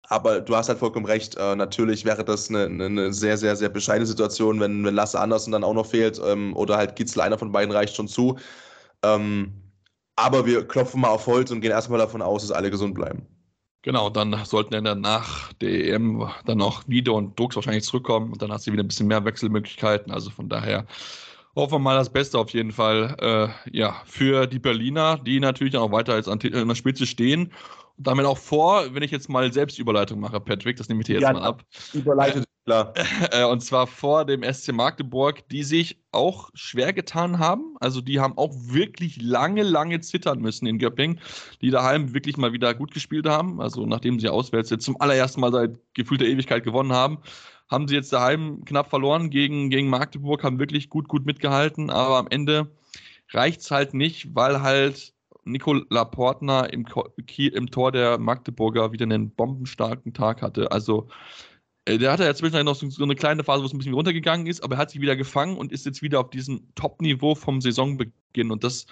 Aber du hast halt vollkommen recht. Äh, natürlich wäre das eine, eine, sehr, sehr, sehr bescheidene Situation, wenn, wenn Lasse Andersen dann auch noch fehlt. Ähm, oder halt Gitzel, einer von beiden reicht schon zu. Ähm, aber wir klopfen mal auf Holz und gehen erstmal davon aus, dass alle gesund bleiben. Genau, dann sollten dann nach der EM dann auch wieder und Drucks wahrscheinlich zurückkommen und dann hast du wieder ein bisschen mehr Wechselmöglichkeiten. Also von daher hoffen wir mal das Beste auf jeden Fall äh, ja, für die Berliner, die natürlich auch weiter als an der Spitze stehen. Und damit auch vor, wenn ich jetzt mal selbst Überleitung mache, Patrick, das nehme ich dir jetzt ja, mal ab. Überleitet Klar. Äh, und zwar vor dem SC Magdeburg, die sich auch schwer getan haben. Also die haben auch wirklich lange, lange zittern müssen in Göppingen, die daheim wirklich mal wieder gut gespielt haben. Also nachdem sie auswärts jetzt zum allerersten Mal seit gefühlter Ewigkeit gewonnen haben, haben sie jetzt daheim knapp verloren gegen, gegen Magdeburg, haben wirklich gut, gut mitgehalten. Aber am Ende reicht es halt nicht, weil halt Nikola Portner im, im Tor der Magdeburger wieder einen bombenstarken Tag hatte. Also äh, der hatte ja zwischendurch noch so eine kleine Phase, wo es ein bisschen runtergegangen ist, aber er hat sich wieder gefangen und ist jetzt wieder auf diesem Top-Niveau vom Saisonbeginn. Und das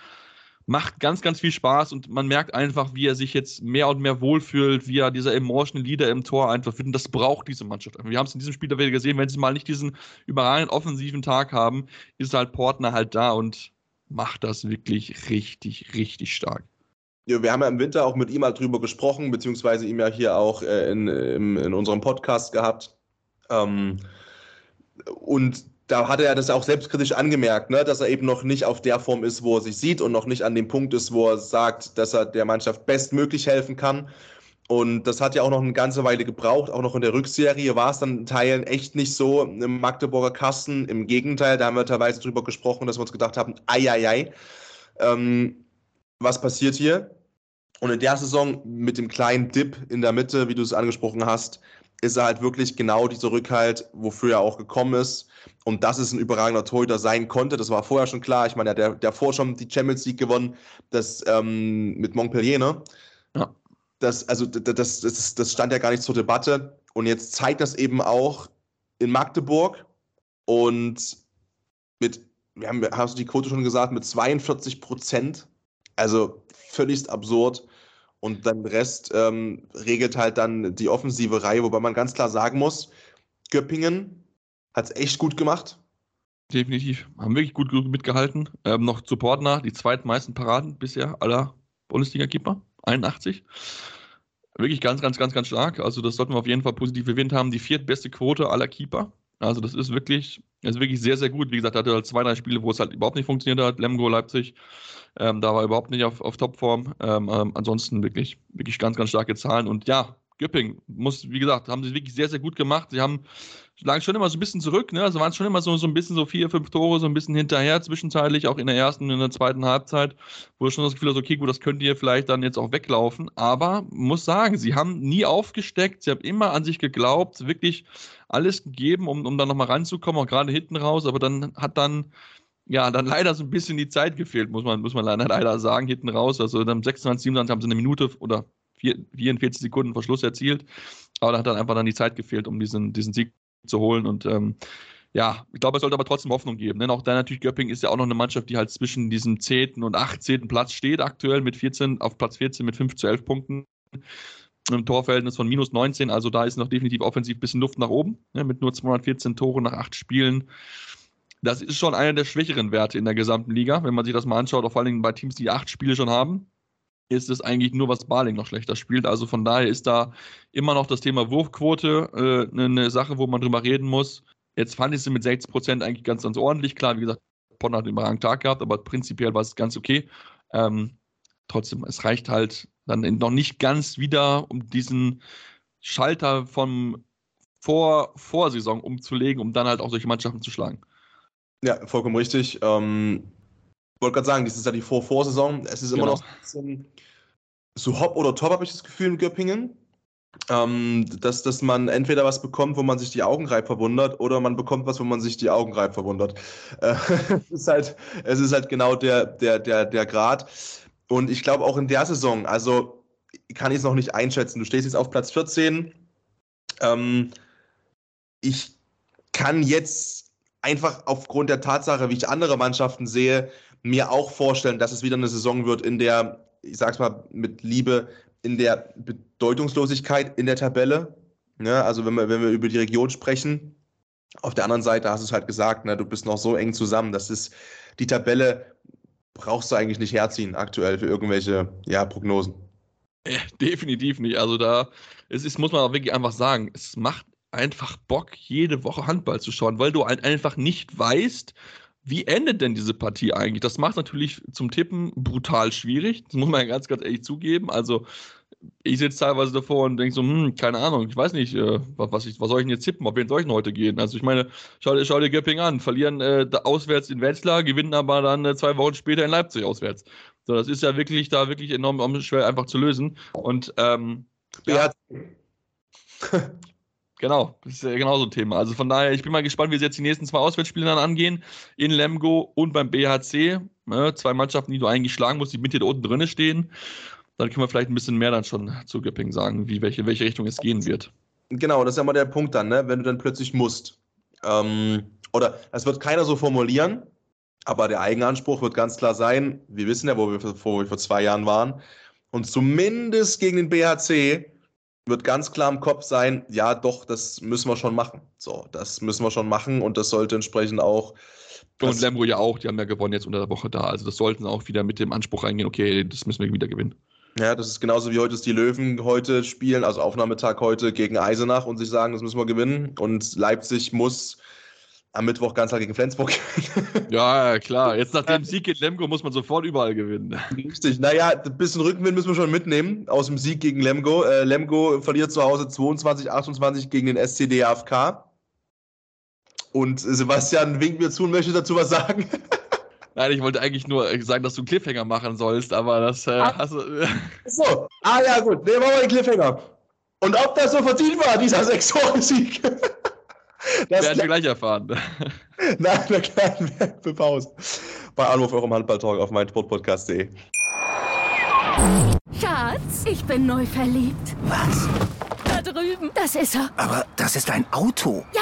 macht ganz, ganz viel Spaß und man merkt einfach, wie er sich jetzt mehr und mehr wohlfühlt, wie er dieser emotional Leader im Tor einfach. Und das braucht diese Mannschaft. Wir haben es in diesem Spiel wieder gesehen, wenn sie mal nicht diesen überragenden offensiven Tag haben, ist halt Portner halt da und macht das wirklich richtig, richtig stark. Ja, wir haben ja im Winter auch mit ihm halt drüber gesprochen, beziehungsweise ihm ja hier auch äh, in, in, in, unserem Podcast gehabt. Ähm, und da hat er das auch selbstkritisch angemerkt, ne, dass er eben noch nicht auf der Form ist, wo er sich sieht und noch nicht an dem Punkt ist, wo er sagt, dass er der Mannschaft bestmöglich helfen kann. Und das hat ja auch noch eine ganze Weile gebraucht. Auch noch in der Rückserie war es dann in Teilen echt nicht so im Magdeburger Kasten. Im Gegenteil, da haben wir teilweise drüber gesprochen, dass wir uns gedacht haben, ei, ei, ei. Ähm, was passiert hier? Und in der Saison mit dem kleinen Dip in der Mitte, wie du es angesprochen hast, ist er halt wirklich genau dieser Rückhalt, wofür er auch gekommen ist. Und dass es ein überragender Torhüter sein konnte, das war vorher schon klar. Ich meine, er hat davor schon die Champions League gewonnen, das ähm, mit Montpellier, ne? Das, also das, das, das stand ja gar nicht zur Debatte. Und jetzt zeigt das eben auch in Magdeburg und mit, wir haben, hast du die Quote schon gesagt, mit 42 Prozent. Also völlig absurd. Und dann Rest ähm, regelt halt dann die offensive Reihe, wobei man ganz klar sagen muss, Göppingen hat es echt gut gemacht. Definitiv. Haben wirklich gut, gut mitgehalten. Ähm, noch zu Portner, die zweitmeisten Paraden bisher aller Bundesliga-Keeper. 81. Wirklich ganz, ganz, ganz, ganz stark. Also, das sollten wir auf jeden Fall positiv erwähnt haben. Die viertbeste Quote aller Keeper. Also, das ist wirklich, ist wirklich sehr, sehr gut. Wie gesagt, er hatte halt zwei, drei Spiele, wo es halt überhaupt nicht funktioniert hat. Lemgo, Leipzig. Ähm, da war er überhaupt nicht auf, auf Topform. Ähm, ähm, ansonsten wirklich, wirklich ganz, ganz starke Zahlen. Und ja, Göpping muss, wie gesagt, haben sie wirklich sehr, sehr gut gemacht. Sie haben lagen schon immer so ein bisschen zurück, ne? Also waren schon immer so, so ein bisschen so vier, fünf Tore, so ein bisschen hinterher, zwischenzeitlich, auch in der ersten und in der zweiten Halbzeit, wo schon das Gefühl hatte, okay, gut, das könnt ihr vielleicht dann jetzt auch weglaufen. Aber muss sagen, sie haben nie aufgesteckt, sie haben immer an sich geglaubt, wirklich alles gegeben, um, um dann nochmal ranzukommen, auch gerade hinten raus, aber dann hat dann ja, dann leider so ein bisschen die Zeit gefehlt, muss man, muss man leider, leider sagen, hinten raus. Also dann 26, 27 haben sie eine Minute oder 44 Sekunden Verschluss erzielt. Aber da hat dann einfach dann die Zeit gefehlt, um diesen, diesen Sieg zu holen. Und ähm, ja, ich glaube, es sollte aber trotzdem Hoffnung geben. Denn auch da natürlich Göpping ist ja auch noch eine Mannschaft, die halt zwischen diesem 10. und 18. Platz steht, aktuell mit 14, auf Platz 14 mit 5 zu 11 Punkten. Im Torverhältnis von minus 19, also da ist noch definitiv offensiv ein bisschen Luft nach oben, ne, mit nur 214 Toren nach 8 Spielen. Das ist schon einer der schwächeren Werte in der gesamten Liga. Wenn man sich das mal anschaut, auch vor allem bei Teams, die acht Spiele schon haben, ist es eigentlich nur, was Baling noch schlechter spielt. Also von daher ist da immer noch das Thema Wurfquote äh, eine Sache, wo man drüber reden muss. Jetzt fand ich sie mit 60 Prozent eigentlich ganz, ganz ordentlich. Klar, wie gesagt, Ponna hat einen überragenden Tag gehabt, aber prinzipiell war es ganz okay. Ähm, trotzdem, es reicht halt dann noch nicht ganz wieder, um diesen Schalter vom Vor Vorsaison umzulegen, um dann halt auch solche Mannschaften zu schlagen. Ja, vollkommen richtig. Ähm, wollte gerade sagen, das ist ja die Vor-Vorsaison. Es ist immer genau. noch so ein bisschen so hopp oder top, habe ich das Gefühl, in Göppingen. Ähm, dass, dass man entweder was bekommt, wo man sich die Augen reib verwundert, oder man bekommt was, wo man sich die Augen reib verwundert. Äh, es, ist halt, es ist halt genau der, der, der, der Grad. Und ich glaube auch in der Saison, also kann ich es noch nicht einschätzen. Du stehst jetzt auf Platz 14. Ähm, ich kann jetzt einfach aufgrund der Tatsache, wie ich andere Mannschaften sehe, mir auch vorstellen, dass es wieder eine Saison wird, in der, ich sag's mal mit Liebe, in der Bedeutungslosigkeit in der Tabelle. Ja, also wenn wir, wenn wir über die Region sprechen, auf der anderen Seite hast du es halt gesagt, ne, du bist noch so eng zusammen. Das ist die Tabelle brauchst du eigentlich nicht herziehen aktuell für irgendwelche ja, Prognosen. Ja, definitiv nicht. Also da, es ist, muss man auch wirklich einfach sagen, es macht einfach Bock, jede Woche Handball zu schauen, weil du einfach nicht weißt, wie endet denn diese Partie eigentlich? Das macht natürlich zum Tippen brutal schwierig. Das muss man ja ganz, ganz ehrlich zugeben. Also, ich sitze teilweise davor und denke so, hm, keine Ahnung, ich weiß nicht, äh, was, ich, was soll ich denn jetzt tippen? Auf wen soll ich denn heute gehen? Also, ich meine, schau, schau dir Göpping an, verlieren äh, auswärts in Wetzlar, gewinnen aber dann äh, zwei Wochen später in Leipzig auswärts. So, das ist ja wirklich da wirklich enorm schwer einfach zu lösen. Und, ähm, ja. Genau, das ist ja genau so ein Thema. Also von daher, ich bin mal gespannt, wie sie jetzt die nächsten zwei Auswärtsspiele dann angehen. In Lemgo und beim BHC. Ne, zwei Mannschaften, die du eigentlich schlagen musst, die mit dir unten drinne stehen. Dann können wir vielleicht ein bisschen mehr dann schon zu Göpping sagen, wie welche, welche Richtung es gehen wird. Genau, das ist ja mal der Punkt dann, ne? wenn du dann plötzlich musst. Ähm, oder es wird keiner so formulieren, aber der Eigenanspruch wird ganz klar sein, wir wissen ja, wo wir, wo wir vor zwei Jahren waren. Und zumindest gegen den BHC wird ganz klar im Kopf sein, ja doch, das müssen wir schon machen. So, das müssen wir schon machen und das sollte entsprechend auch. Und Lemgo ja auch, die haben ja gewonnen jetzt unter der Woche da. Also das sollten auch wieder mit dem Anspruch reingehen, okay, das müssen wir wieder gewinnen. Ja, das ist genauso wie heute die Löwen heute spielen, also Aufnahmetag heute gegen Eisenach und sich sagen, das müssen wir gewinnen. Und Leipzig muss am Mittwoch ganz klar gegen Flensburg. Ja, klar. Jetzt nach dem Sieg gegen Lemgo muss man sofort überall gewinnen. Richtig. Naja, ein bisschen Rückenwind müssen wir schon mitnehmen aus dem Sieg gegen Lemgo. Äh, Lemgo verliert zu Hause 22, 28 gegen den SCD AFK. Und Sebastian winkt mir zu und möchte dazu was sagen. Nein, ich wollte eigentlich nur sagen, dass du einen Cliffhanger machen sollst, aber das äh, ah, hast du. So, ah ja, gut. Nehmen wir mal den Cliffhanger. Und ob das so verdient war, dieser Sechs-Tore-Sieg. Das werden wir gleich erfahren. Nach einer kleinen Werbepause. Bei Anruf eurem Handball-Talk auf meinsportpodcast.de. Schatz, ich bin neu verliebt. Was? Da drüben. Das ist er. Aber das ist ein Auto. Ja,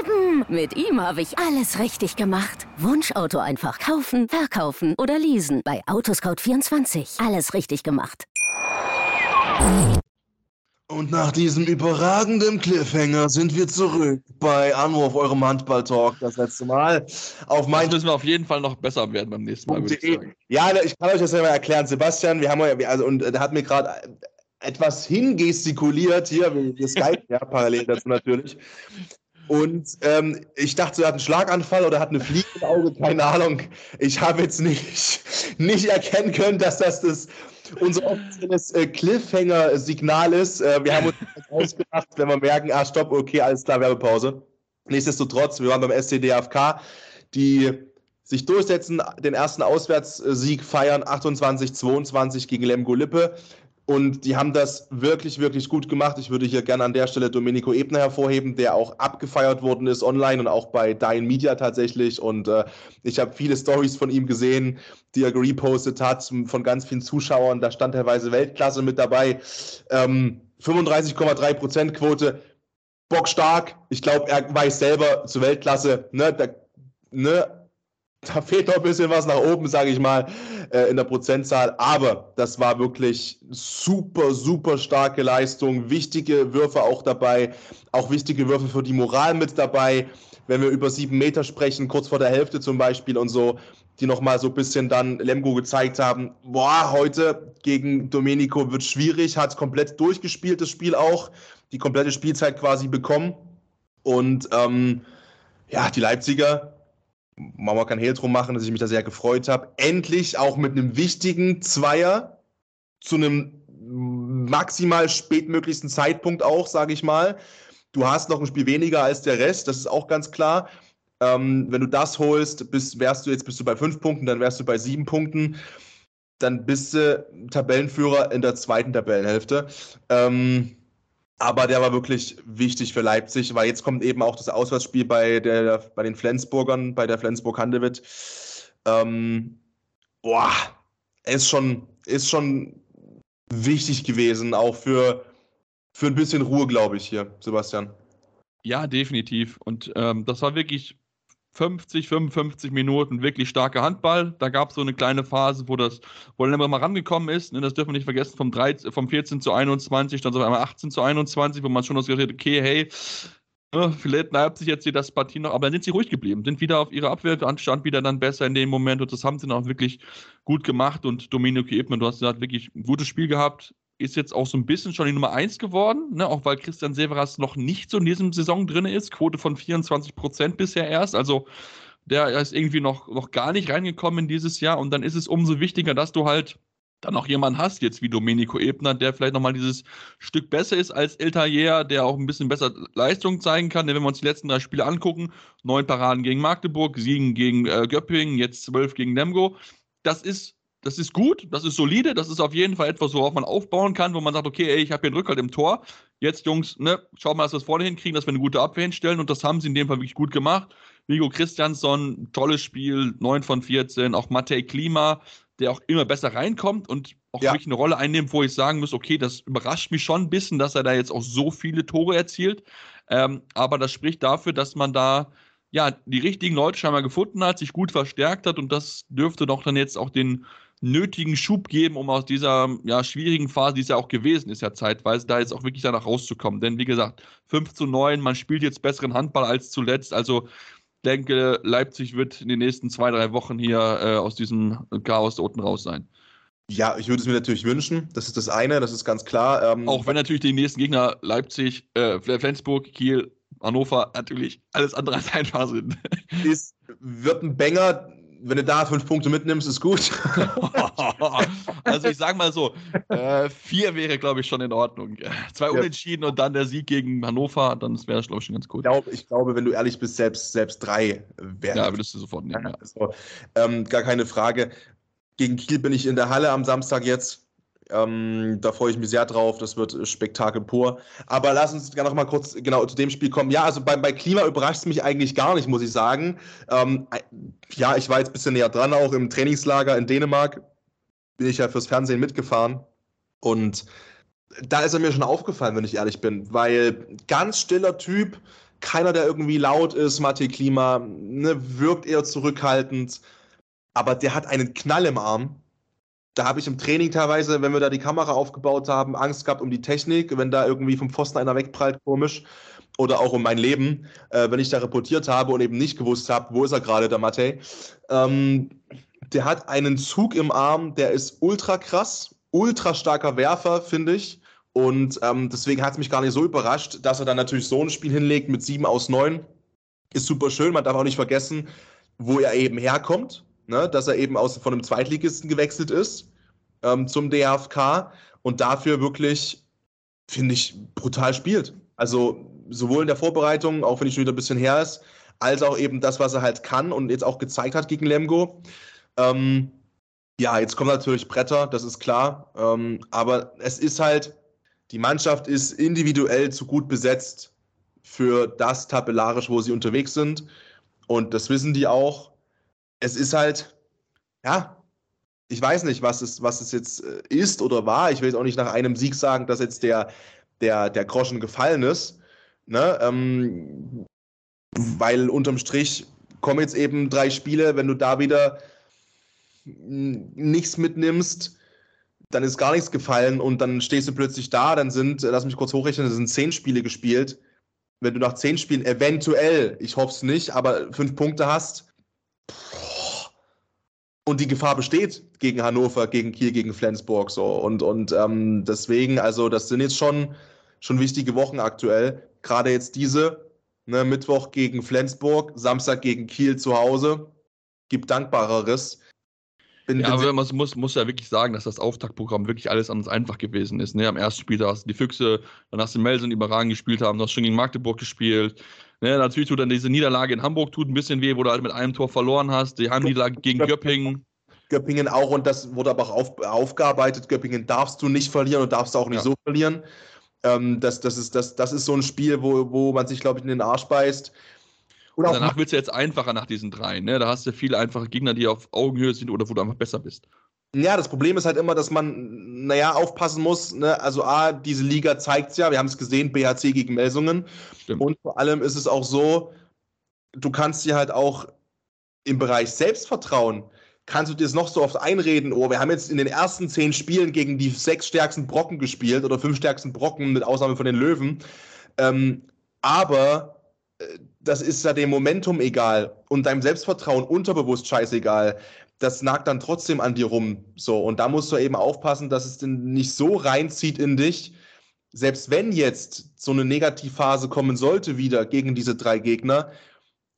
eben. Mit ihm habe ich alles richtig gemacht. Wunschauto einfach kaufen, verkaufen oder leasen. Bei Autoscout24. Alles richtig gemacht. Und nach diesem überragenden Cliffhanger sind wir zurück bei Anruf, eurem Handball-Talk, das letzte Mal. Auf mein das müssen wir auf jeden Fall noch besser werden beim nächsten Mal. Ich ja, ich kann euch das ja mal erklären. Sebastian, wir haben ja, also, und der hat mir gerade etwas hingestikuliert hier, wir Skype ja parallel dazu natürlich. Und ähm, ich dachte, er hat einen Schlaganfall oder hat eine Fliege im Auge, keine Ahnung. Ich habe jetzt nicht, nicht erkennen können, dass das das unser offizielles äh, Cliffhanger-Signal ist. Äh, wir haben uns ausgedacht, wenn wir merken, ah, stopp, okay, alles klar, Werbepause. Nichtsdestotrotz, wir waren beim SCDFK, die sich durchsetzen, den ersten Auswärtssieg feiern, 28-22 gegen Lemgo Lippe. Und die haben das wirklich, wirklich gut gemacht. Ich würde hier gerne an der Stelle Domenico Ebner hervorheben, der auch abgefeiert worden ist online und auch bei Dein Media tatsächlich. Und äh, ich habe viele Stories von ihm gesehen, die er gepostet hat, von ganz vielen Zuschauern. Da stand teilweise Weltklasse mit dabei. Ähm, 35,3 Prozent Quote, bockstark. Ich glaube, er weiß selber zur Weltklasse, ne, da, ne, da fehlt noch ein bisschen was nach oben, sage ich mal, äh, in der Prozentzahl. Aber das war wirklich super, super starke Leistung. Wichtige Würfe auch dabei. Auch wichtige Würfe für die Moral mit dabei. Wenn wir über sieben Meter sprechen, kurz vor der Hälfte zum Beispiel und so, die nochmal so ein bisschen dann Lemgo gezeigt haben, boah, heute gegen Domenico wird schwierig, hat komplett durchgespielt, das Spiel auch, die komplette Spielzeit quasi bekommen. Und ähm, ja, die Leipziger Mama kann Hehl drum machen, dass ich mich da sehr gefreut habe. Endlich auch mit einem wichtigen Zweier zu einem maximal spätmöglichsten Zeitpunkt auch, sage ich mal. Du hast noch ein Spiel weniger als der Rest, das ist auch ganz klar. Ähm, wenn du das holst, bist, wärst du jetzt bist du bei fünf Punkten, dann wärst du bei sieben Punkten. Dann bist du Tabellenführer in der zweiten Tabellenhälfte. Ähm, aber der war wirklich wichtig für Leipzig, weil jetzt kommt eben auch das Auswärtsspiel bei, der, bei den Flensburgern, bei der Flensburg-Handewitt. Ähm, boah, ist schon, ist schon wichtig gewesen, auch für, für ein bisschen Ruhe, glaube ich, hier, Sebastian. Ja, definitiv. Und ähm, das war wirklich 50, 55 Minuten wirklich starker Handball. Da gab es so eine kleine Phase, wo das, wo Lemmer mal rangekommen ist. Ne, das dürfen wir nicht vergessen, vom, 13, vom 14 zu 21, dann so einmal 18 zu 21, wo man schon das hat, okay, hey, ne, vielleicht Leipzig jetzt hier das Partie noch, aber dann sind sie ruhig geblieben, sind wieder auf ihre Abwehr, stand wieder dann besser in dem Moment und das haben sie dann auch wirklich gut gemacht und Domenico Ebner, du hast gesagt, wirklich ein gutes Spiel gehabt, ist jetzt auch so ein bisschen schon die Nummer 1 geworden, ne? auch weil Christian Severas noch nicht so in diesem Saison drin ist. Quote von 24 Prozent bisher erst. Also der ist irgendwie noch, noch gar nicht reingekommen in dieses Jahr. Und dann ist es umso wichtiger, dass du halt dann auch jemanden hast, jetzt wie Domenico Ebner, der vielleicht nochmal dieses Stück besser ist als El Tayer, der auch ein bisschen besser Leistung zeigen kann. Denn wenn wir uns die letzten drei Spiele angucken, neun Paraden gegen Magdeburg, sieben gegen äh, Göppingen, jetzt zwölf gegen Lemgo. Das ist das ist gut, das ist solide, das ist auf jeden Fall etwas, worauf man aufbauen kann, wo man sagt, okay, ey, ich habe hier einen Rückhalt im Tor. jetzt Jungs, ne, schauen wir, dass wir es vorne hinkriegen, dass wir eine gute Abwehr hinstellen und das haben sie in dem Fall wirklich gut gemacht. Vigo Christiansson, tolles Spiel, 9 von 14, auch Matej Klima, der auch immer besser reinkommt und auch ja. wirklich eine Rolle einnimmt, wo ich sagen muss, okay, das überrascht mich schon ein bisschen, dass er da jetzt auch so viele Tore erzielt. Ähm, aber das spricht dafür, dass man da ja die richtigen Leute scheinbar gefunden hat, sich gut verstärkt hat und das dürfte doch dann jetzt auch den nötigen Schub geben, um aus dieser ja, schwierigen Phase, die es ja auch gewesen ist, ja zeitweise, da jetzt auch wirklich danach rauszukommen. Denn wie gesagt, 5 zu 9, man spielt jetzt besseren Handball als zuletzt. Also denke, Leipzig wird in den nächsten zwei, drei Wochen hier äh, aus diesem Chaos da unten raus sein. Ja, ich würde es mir natürlich wünschen. Das ist das eine, das ist ganz klar. Ähm, auch wenn natürlich die nächsten Gegner Leipzig, äh, Flensburg, Kiel, Hannover natürlich alles andere als einfach sind. Ist, wird ein Banger, wenn du da fünf Punkte mitnimmst, ist gut. also ich sag mal so, äh, vier wäre, glaube ich, schon in Ordnung. Zwei ja. Unentschieden und dann der Sieg gegen Hannover, dann wäre das, glaube ich, schon ganz cool. Ich, glaub, ich glaube, wenn du ehrlich bist, selbst, selbst drei wären. Ja, würdest du sofort nehmen. Ja. Also, ähm, gar keine Frage. Gegen Kiel bin ich in der Halle am Samstag jetzt. Ähm, da freue ich mich sehr drauf. Das wird Spektakel pur. Aber lass uns noch mal kurz genau zu dem Spiel kommen. Ja, also bei, bei Klima überrascht es mich eigentlich gar nicht, muss ich sagen. Ähm, ja, ich war jetzt ein bisschen näher dran, auch im Trainingslager in Dänemark. Bin ich ja fürs Fernsehen mitgefahren. Und da ist er mir schon aufgefallen, wenn ich ehrlich bin. Weil ganz stiller Typ, keiner, der irgendwie laut ist, Mathe Klima, ne, wirkt eher zurückhaltend. Aber der hat einen Knall im Arm da habe ich im Training teilweise, wenn wir da die Kamera aufgebaut haben, Angst gehabt um die Technik, wenn da irgendwie vom Pfosten einer wegprallt, komisch. Oder auch um mein Leben, äh, wenn ich da reportiert habe und eben nicht gewusst habe, wo ist er gerade, der Matej. Ähm, der hat einen Zug im Arm, der ist ultra krass, ultra starker Werfer, finde ich. Und ähm, deswegen hat es mich gar nicht so überrascht, dass er dann natürlich so ein Spiel hinlegt mit sieben aus neun. Ist super schön. Man darf auch nicht vergessen, wo er eben herkommt ne, dass er eben aus, von einem Zweitligisten gewechselt ist ähm, zum DFK und dafür wirklich, finde ich, brutal spielt. Also sowohl in der Vorbereitung, auch wenn ich schon wieder ein bisschen her ist, als auch eben das, was er halt kann und jetzt auch gezeigt hat gegen Lemgo. Ähm, ja, jetzt kommen natürlich Bretter, das ist klar. Ähm, aber es ist halt, die Mannschaft ist individuell zu gut besetzt für das tabellarisch, wo sie unterwegs sind. Und das wissen die auch es ist halt, ja, ich weiß nicht, was es, was es jetzt äh, ist oder war. Ich will jetzt auch nicht nach einem Sieg sagen, dass jetzt der, der, der Groschen gefallen ist. Ne? Ähm, weil unterm Strich kommen jetzt eben drei Spiele, wenn du da wieder nichts mitnimmst, dann ist gar nichts gefallen und dann stehst du plötzlich da, dann sind, lass mich kurz hochrechnen, es sind zehn Spiele gespielt. Wenn du nach zehn Spielen eventuell, ich hoffe es nicht, aber fünf Punkte hast, und die Gefahr besteht gegen Hannover, gegen Kiel, gegen Flensburg so. Und, und ähm, deswegen, also das sind jetzt schon, schon wichtige Wochen aktuell. Gerade jetzt diese, ne, Mittwoch gegen Flensburg, Samstag gegen Kiel zu Hause. Gibt dankbareres. Bin, ja, aber man muss, muss ja wirklich sagen, dass das Auftaktprogramm wirklich alles anders einfach gewesen ist. Ne? Am ersten Spiel da hast du die Füchse, dann hast du Melsen überragend gespielt haben, du hast schon gegen Magdeburg gespielt. Ne? Natürlich tut dann diese Niederlage in Hamburg tut ein bisschen weh, wo du halt mit einem Tor verloren hast. Die Heimniederlage gegen Göppingen. Göppingen auch und das wurde aber auch auf, aufgearbeitet. Göppingen darfst du nicht verlieren und darfst auch nicht ja. so verlieren. Ähm, das, das, ist, das, das ist so ein Spiel, wo, wo man sich, glaube ich, in den Arsch beißt. Und danach wird es ja jetzt einfacher nach diesen drei. Ne? Da hast du viele einfache Gegner, die auf Augenhöhe sind oder wo du einfach besser bist. Ja, das Problem ist halt immer, dass man, naja, aufpassen muss. Ne? Also, A, diese Liga zeigt es ja, wir haben es gesehen, BHC gegen Melsungen. Stimmt. Und vor allem ist es auch so, du kannst dir halt auch im Bereich Selbstvertrauen, kannst du dir das noch so oft einreden, oh, wir haben jetzt in den ersten zehn Spielen gegen die sechs stärksten Brocken gespielt oder fünf stärksten Brocken, mit Ausnahme von den Löwen. Ähm, aber das ist ja dem Momentum egal und deinem Selbstvertrauen unterbewusst scheißegal. Das nagt dann trotzdem an dir rum. So, und da musst du eben aufpassen, dass es denn nicht so reinzieht in dich. Selbst wenn jetzt so eine Negativphase kommen sollte, wieder gegen diese drei Gegner,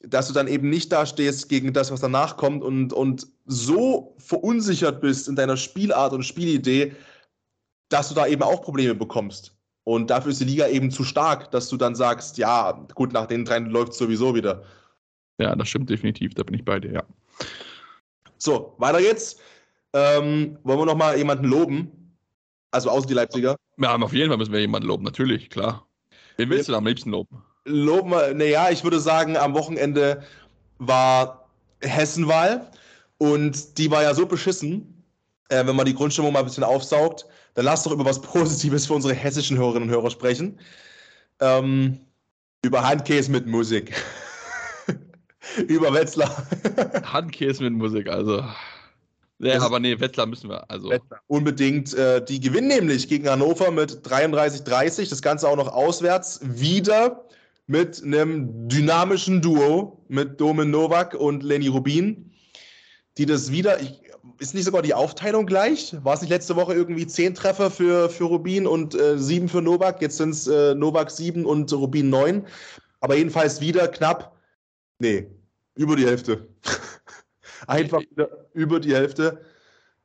dass du dann eben nicht dastehst gegen das, was danach kommt und, und so verunsichert bist in deiner Spielart und Spielidee, dass du da eben auch Probleme bekommst. Und dafür ist die Liga eben zu stark, dass du dann sagst, ja, gut, nach den drei läuft es sowieso wieder. Ja, das stimmt definitiv, da bin ich bei dir, ja. So, weiter geht's. Ähm, wollen wir noch mal jemanden loben? Also außer die Leipziger. Ja, auf jeden Fall müssen wir jemanden loben, natürlich, klar. Wen willst du da am liebsten loben? Loben naja, ich würde sagen, am Wochenende war Hessenwahl und die war ja so beschissen, äh, wenn man die Grundstimmung mal ein bisschen aufsaugt, dann lass doch über was Positives für unsere hessischen Hörerinnen und Hörer sprechen. Ähm, über Handkäse mit Musik. über Wetzlar. Handkäse mit Musik, also. Ja, Das- aber nee, Wetzlar müssen wir. Also, Unbedingt. Äh, die gewinnen nämlich gegen Hannover mit 33-30. Das Ganze auch noch auswärts. Wieder mit einem dynamischen Duo mit Domen Novak und Lenny Rubin, die das wieder. Ich, ist nicht sogar die Aufteilung gleich? War es nicht letzte Woche irgendwie zehn Treffer für, für Rubin und äh, sieben für Novak? Jetzt sind es äh, Novak sieben und Rubin neun. Aber jedenfalls wieder knapp. Nee, über die Hälfte. Einfach wieder über die Hälfte.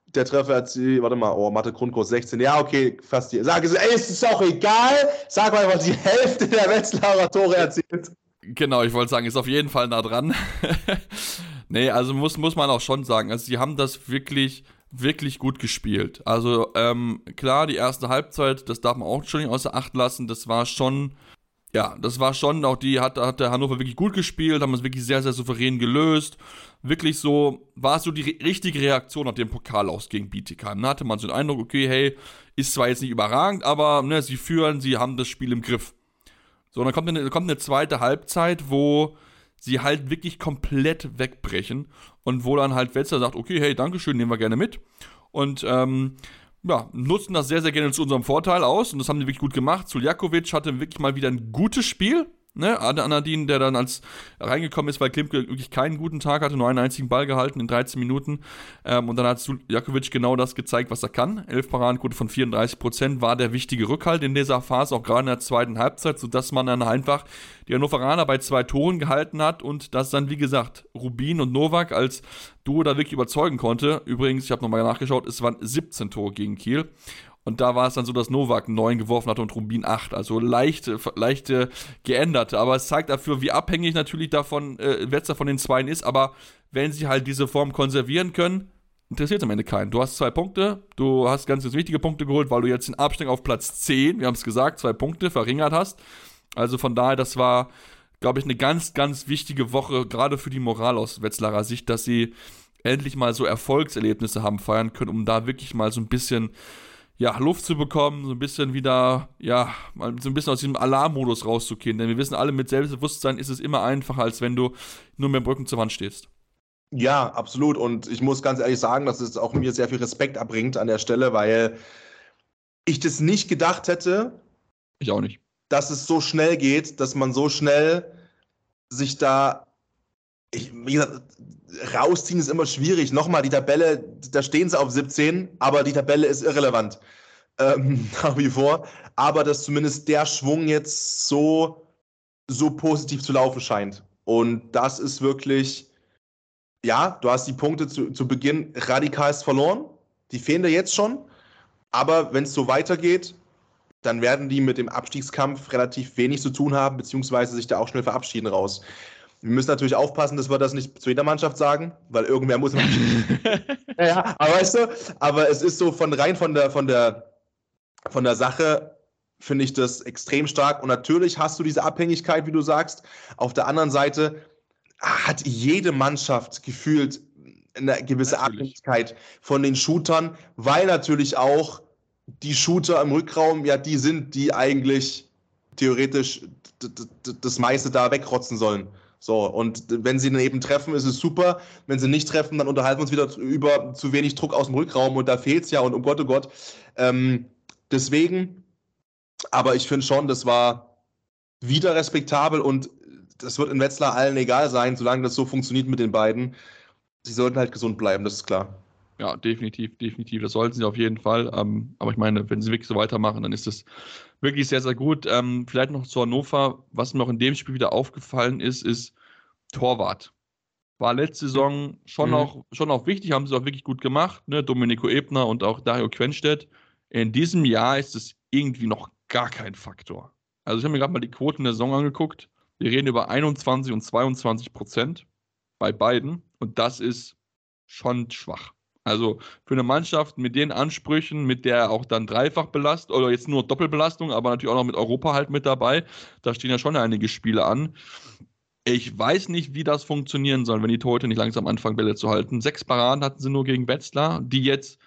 Der Treffer erzielt, warte mal, oh, Mathe Grundkurs 16. Ja, okay, fast die. Sag es, ey, es ist auch egal. Sag mal, was die Hälfte der Wetzlarer Tore erzielt. Genau, ich wollte sagen, ist auf jeden Fall nah dran. nee, also muss, muss man auch schon sagen, also sie haben das wirklich, wirklich gut gespielt. Also ähm, klar, die erste Halbzeit, das darf man auch schon nicht außer Acht lassen, das war schon, ja, das war schon, auch die hat, hat der Hannover wirklich gut gespielt, haben es wirklich sehr, sehr souverän gelöst. Wirklich so, war es so die ri- richtige Reaktion nach dem Pokal aus gegen Bietigheim. Da hatte man so den Eindruck, okay, hey, ist zwar jetzt nicht überragend, aber ne, sie führen, sie haben das Spiel im Griff. So, und dann kommt eine, kommt eine zweite Halbzeit, wo sie halt wirklich komplett wegbrechen und wo dann halt Wetzlar sagt, okay, hey, Dankeschön, nehmen wir gerne mit. Und ähm, ja, nutzen das sehr, sehr gerne zu unserem Vorteil aus und das haben die wirklich gut gemacht. Suljakovic hatte wirklich mal wieder ein gutes Spiel. Ne, Ad- Anadin, der dann als reingekommen ist, weil Klimke wirklich keinen guten Tag hatte, nur einen einzigen Ball gehalten in 13 Minuten. Ähm, und dann hat Suljakovic genau das gezeigt, was er kann. 11 Paradenquote von 34 Prozent war der wichtige Rückhalt in dieser Phase, auch gerade in der zweiten Halbzeit, sodass man dann einfach die Hannoveraner bei zwei Toren gehalten hat und das dann, wie gesagt, Rubin und Novak als Duo da wirklich überzeugen konnte. Übrigens, ich habe nochmal nachgeschaut, es waren 17 Tore gegen Kiel. Und da war es dann so, dass Novak 9 geworfen hatte und Rubin 8. Also leichte, leichte geändert. Aber es zeigt dafür, wie abhängig natürlich davon äh, Wetzlar von den Zweien ist. Aber wenn sie halt diese Form konservieren können, interessiert am Ende keinen. Du hast zwei Punkte, du hast ganz, ganz wichtige Punkte geholt, weil du jetzt den Abstieg auf Platz 10, wir haben es gesagt, zwei Punkte verringert hast. Also von daher, das war, glaube ich, eine ganz, ganz wichtige Woche, gerade für die Moral aus Wetzlarer Sicht, dass sie endlich mal so Erfolgserlebnisse haben feiern können, um da wirklich mal so ein bisschen ja, Luft zu bekommen, so ein bisschen wieder, ja, mal so ein bisschen aus diesem Alarmmodus rauszugehen. Denn wir wissen alle, mit Selbstbewusstsein ist es immer einfacher, als wenn du nur mit dem Rücken zur Wand stehst. Ja, absolut. Und ich muss ganz ehrlich sagen, dass es auch mir sehr viel Respekt abbringt an der Stelle, weil ich das nicht gedacht hätte, Ich auch nicht. dass es so schnell geht, dass man so schnell sich da, ich, wie gesagt, rausziehen ist immer schwierig. Nochmal, die Tabelle, da stehen sie auf 17, aber die Tabelle ist irrelevant. Ähm, nach wie vor. Aber dass zumindest der Schwung jetzt so, so positiv zu laufen scheint. Und das ist wirklich, ja, du hast die Punkte zu, zu Beginn radikalst verloren. Die fehlen dir jetzt schon. Aber wenn es so weitergeht, dann werden die mit dem Abstiegskampf relativ wenig zu tun haben, beziehungsweise sich da auch schnell verabschieden raus. Wir müssen natürlich aufpassen, dass wir das nicht zu jeder Mannschaft sagen, weil irgendwer muss. ja, ja, aber weißt du, aber es ist so von rein von der, von der, von der Sache, finde ich das extrem stark. Und natürlich hast du diese Abhängigkeit, wie du sagst. Auf der anderen Seite hat jede Mannschaft gefühlt eine gewisse Natürlich. Abhängigkeit von den Shootern, weil natürlich auch die Shooter im Rückraum ja die sind, die eigentlich theoretisch das meiste da wegrotzen sollen. So, und wenn sie dann eben treffen, ist es super. Wenn sie nicht treffen, dann unterhalten wir uns wieder über zu wenig Druck aus dem Rückraum und da fehlt es ja und um Gott, oh Gott. Ähm, deswegen, aber ich finde schon, das war wieder respektabel und das wird in Wetzlar allen egal sein, solange das so funktioniert mit den beiden. Sie sollten halt gesund bleiben, das ist klar. Ja, definitiv, definitiv. Das sollten sie auf jeden Fall. Ähm, aber ich meine, wenn sie wirklich so weitermachen, dann ist das wirklich sehr, sehr gut. Ähm, vielleicht noch zu Hannover. Was mir auch in dem Spiel wieder aufgefallen ist, ist Torwart. War letzte Saison schon, Mhm. auch, schon auch wichtig, haben sie auch wirklich gut gemacht. Ne? Domenico Ebner und auch Dario Quenstedt. In diesem Jahr ist es irgendwie noch gar kein Faktor. Also ich habe mir gerade mal die Quoten der Saison angeguckt. Wir reden über 21 und 22 Prozent bei beiden. Und das ist schon schwach. Also für eine Mannschaft mit den Ansprüchen, mit der auch dann dreifach belastet oder jetzt nur Doppelbelastung, aber natürlich auch noch mit Europa halt mit dabei, da stehen ja schon einige Spiele an. Ich weiß nicht, wie das funktionieren soll, wenn die Torhüter nicht langsam anfangen, Bälle zu halten. Sechs Paraden hatten sie nur gegen Wetzlar, die jetzt,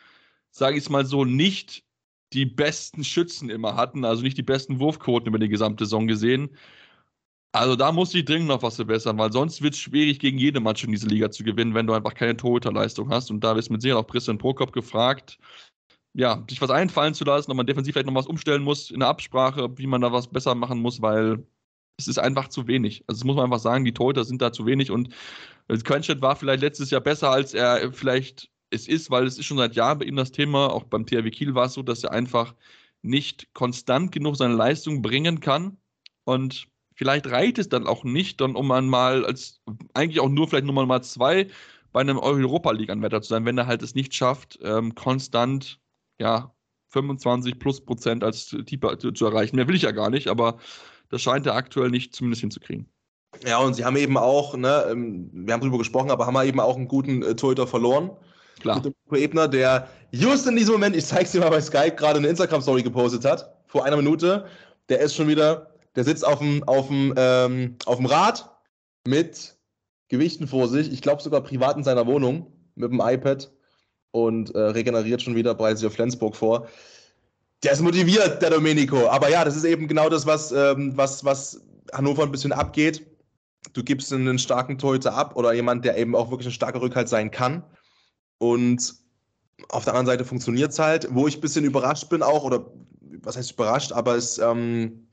sage ich es mal so, nicht die besten Schützen immer hatten, also nicht die besten Wurfquoten über die gesamte Saison gesehen. Also da muss ich dringend noch was verbessern, weil sonst wird es schwierig, gegen jede Mannschaft in dieser Liga zu gewinnen, wenn du einfach keine Torhüterleistung hast. Und da ist mit Sicherheit auch Christian Prokop gefragt, ja, sich was einfallen zu lassen, ob man defensiv vielleicht noch was umstellen muss in der Absprache, wie man da was besser machen muss, weil es ist einfach zu wenig. Also das muss man einfach sagen, die Torhüter sind da zu wenig und Quenstedt war vielleicht letztes Jahr besser, als er vielleicht es ist, weil es ist schon seit Jahren bei ihm das Thema, auch beim THW Kiel war es so, dass er einfach nicht konstant genug seine Leistung bringen kann und vielleicht reicht es dann auch nicht, dann um mal als eigentlich auch nur vielleicht Nummer mal zwei bei einem Europa League Anwärter zu sein, wenn er halt es nicht schafft, ähm, konstant ja 25 plus Prozent als Keeper zu, zu, erreichen. Mehr will ich ja gar nicht, aber das scheint er aktuell nicht zumindest hinzukriegen. Ja, und sie haben eben auch, ne, ähm, wir haben darüber gesprochen, aber haben eben auch einen guten äh, Torhüter verloren. Klar. Mit dem Ebner, der just in diesem Moment, ich zeig's dir mal bei Skype, gerade eine Instagram-Story gepostet hat, vor einer Minute. Der ist schon wieder der sitzt auf dem, auf dem, ähm, auf dem Rad mit Gewichten vor sich. Ich glaube sogar privat in seiner Wohnung mit dem iPad und äh, regeneriert schon wieder bereits auf Flensburg vor. Der ist motiviert, der Domenico. Aber ja, das ist eben genau das, was, ähm, was, was Hannover ein bisschen abgeht. Du gibst einen starken Torhüter ab oder jemand, der eben auch wirklich ein starker Rückhalt sein kann. Und auf der anderen Seite funktioniert es halt. Wo ich ein bisschen überrascht bin auch, oder was heißt überrascht, aber es ähm,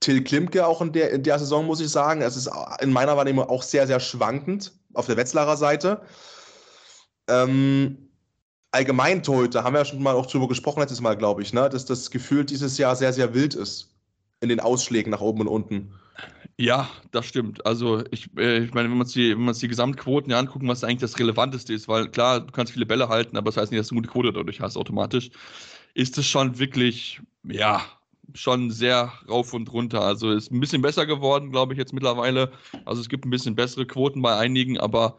Till Klimke auch in der, in der Saison, muss ich sagen. Es ist in meiner Wahrnehmung auch sehr, sehr schwankend auf der Wetzlarer Seite. Ähm, allgemein Torhüter, haben wir ja schon mal auch drüber gesprochen letztes Mal, glaube ich, ne? dass das Gefühl dieses Jahr sehr, sehr wild ist in den Ausschlägen nach oben und unten. Ja, das stimmt. Also ich, äh, ich meine, wenn man sich die, die Gesamtquoten ja angucken, was eigentlich das Relevanteste ist, weil klar, du kannst viele Bälle halten, aber das heißt nicht, dass du eine gute Quote dadurch hast automatisch, ist es schon wirklich, ja, schon sehr rauf und runter. Also ist ein bisschen besser geworden, glaube ich, jetzt mittlerweile. Also es gibt ein bisschen bessere Quoten bei einigen, aber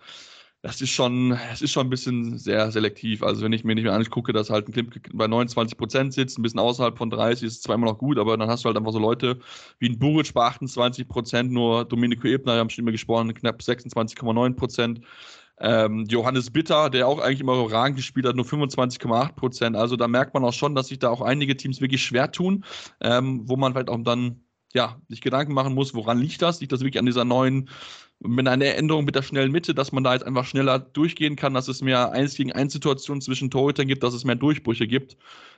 das ist schon, es ist schon ein bisschen sehr selektiv. Also wenn ich mir nicht mehr angucke, dass halt ein Klipp bei 29 Prozent sitzt, ein bisschen außerhalb von 30, ist immer noch gut, aber dann hast du halt einfach so Leute wie ein Buric bei 28 Prozent, nur Domenico Ebner, wir haben schon immer gesprochen, knapp 26,9 Prozent. Ähm, Johannes Bitter, der auch eigentlich immer überragend gespielt hat, nur 25,8 Prozent. Also da merkt man auch schon, dass sich da auch einige Teams wirklich schwer tun, ähm, wo man vielleicht auch dann ja, sich Gedanken machen muss, woran liegt das? Liegt das wirklich an dieser neuen, mit einer Änderung mit der schnellen Mitte, dass man da jetzt einfach schneller durchgehen kann, dass es mehr 1 gegen 1 Situationen zwischen Torhütern gibt, dass es mehr Durchbrüche gibt,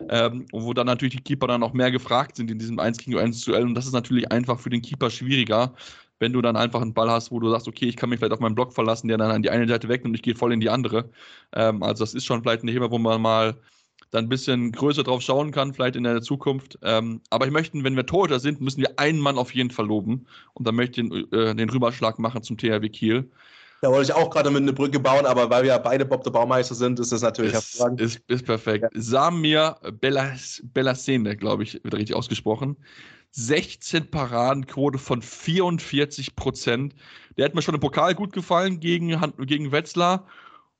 ähm, wo dann natürlich die Keeper dann auch mehr gefragt sind in diesem 1 gegen 1 Duell und das ist natürlich einfach für den Keeper schwieriger, wenn du dann einfach einen Ball hast, wo du sagst, okay, ich kann mich vielleicht auf meinen Block verlassen, der dann an die eine Seite weg und ich gehe voll in die andere. Ähm, also das ist schon vielleicht ein Thema, wo man mal dann ein bisschen größer drauf schauen kann, vielleicht in der Zukunft. Ähm, aber ich möchte, wenn wir Torhüter sind, müssen wir einen Mann auf jeden Fall loben. Und dann möchte ich den, äh, den Rüberschlag machen zum THW Kiel. Da wollte ich auch gerade mit eine Brücke bauen, aber weil wir ja beide Bob der Baumeister sind, ist das natürlich ist, hervorragend. Ist, ist perfekt. Ja. Samir Bellas, Bellasene, glaube ich, wird richtig ausgesprochen. 16 Paradenquote von 44 Prozent. Der hat mir schon im Pokal gut gefallen gegen, gegen Wetzlar.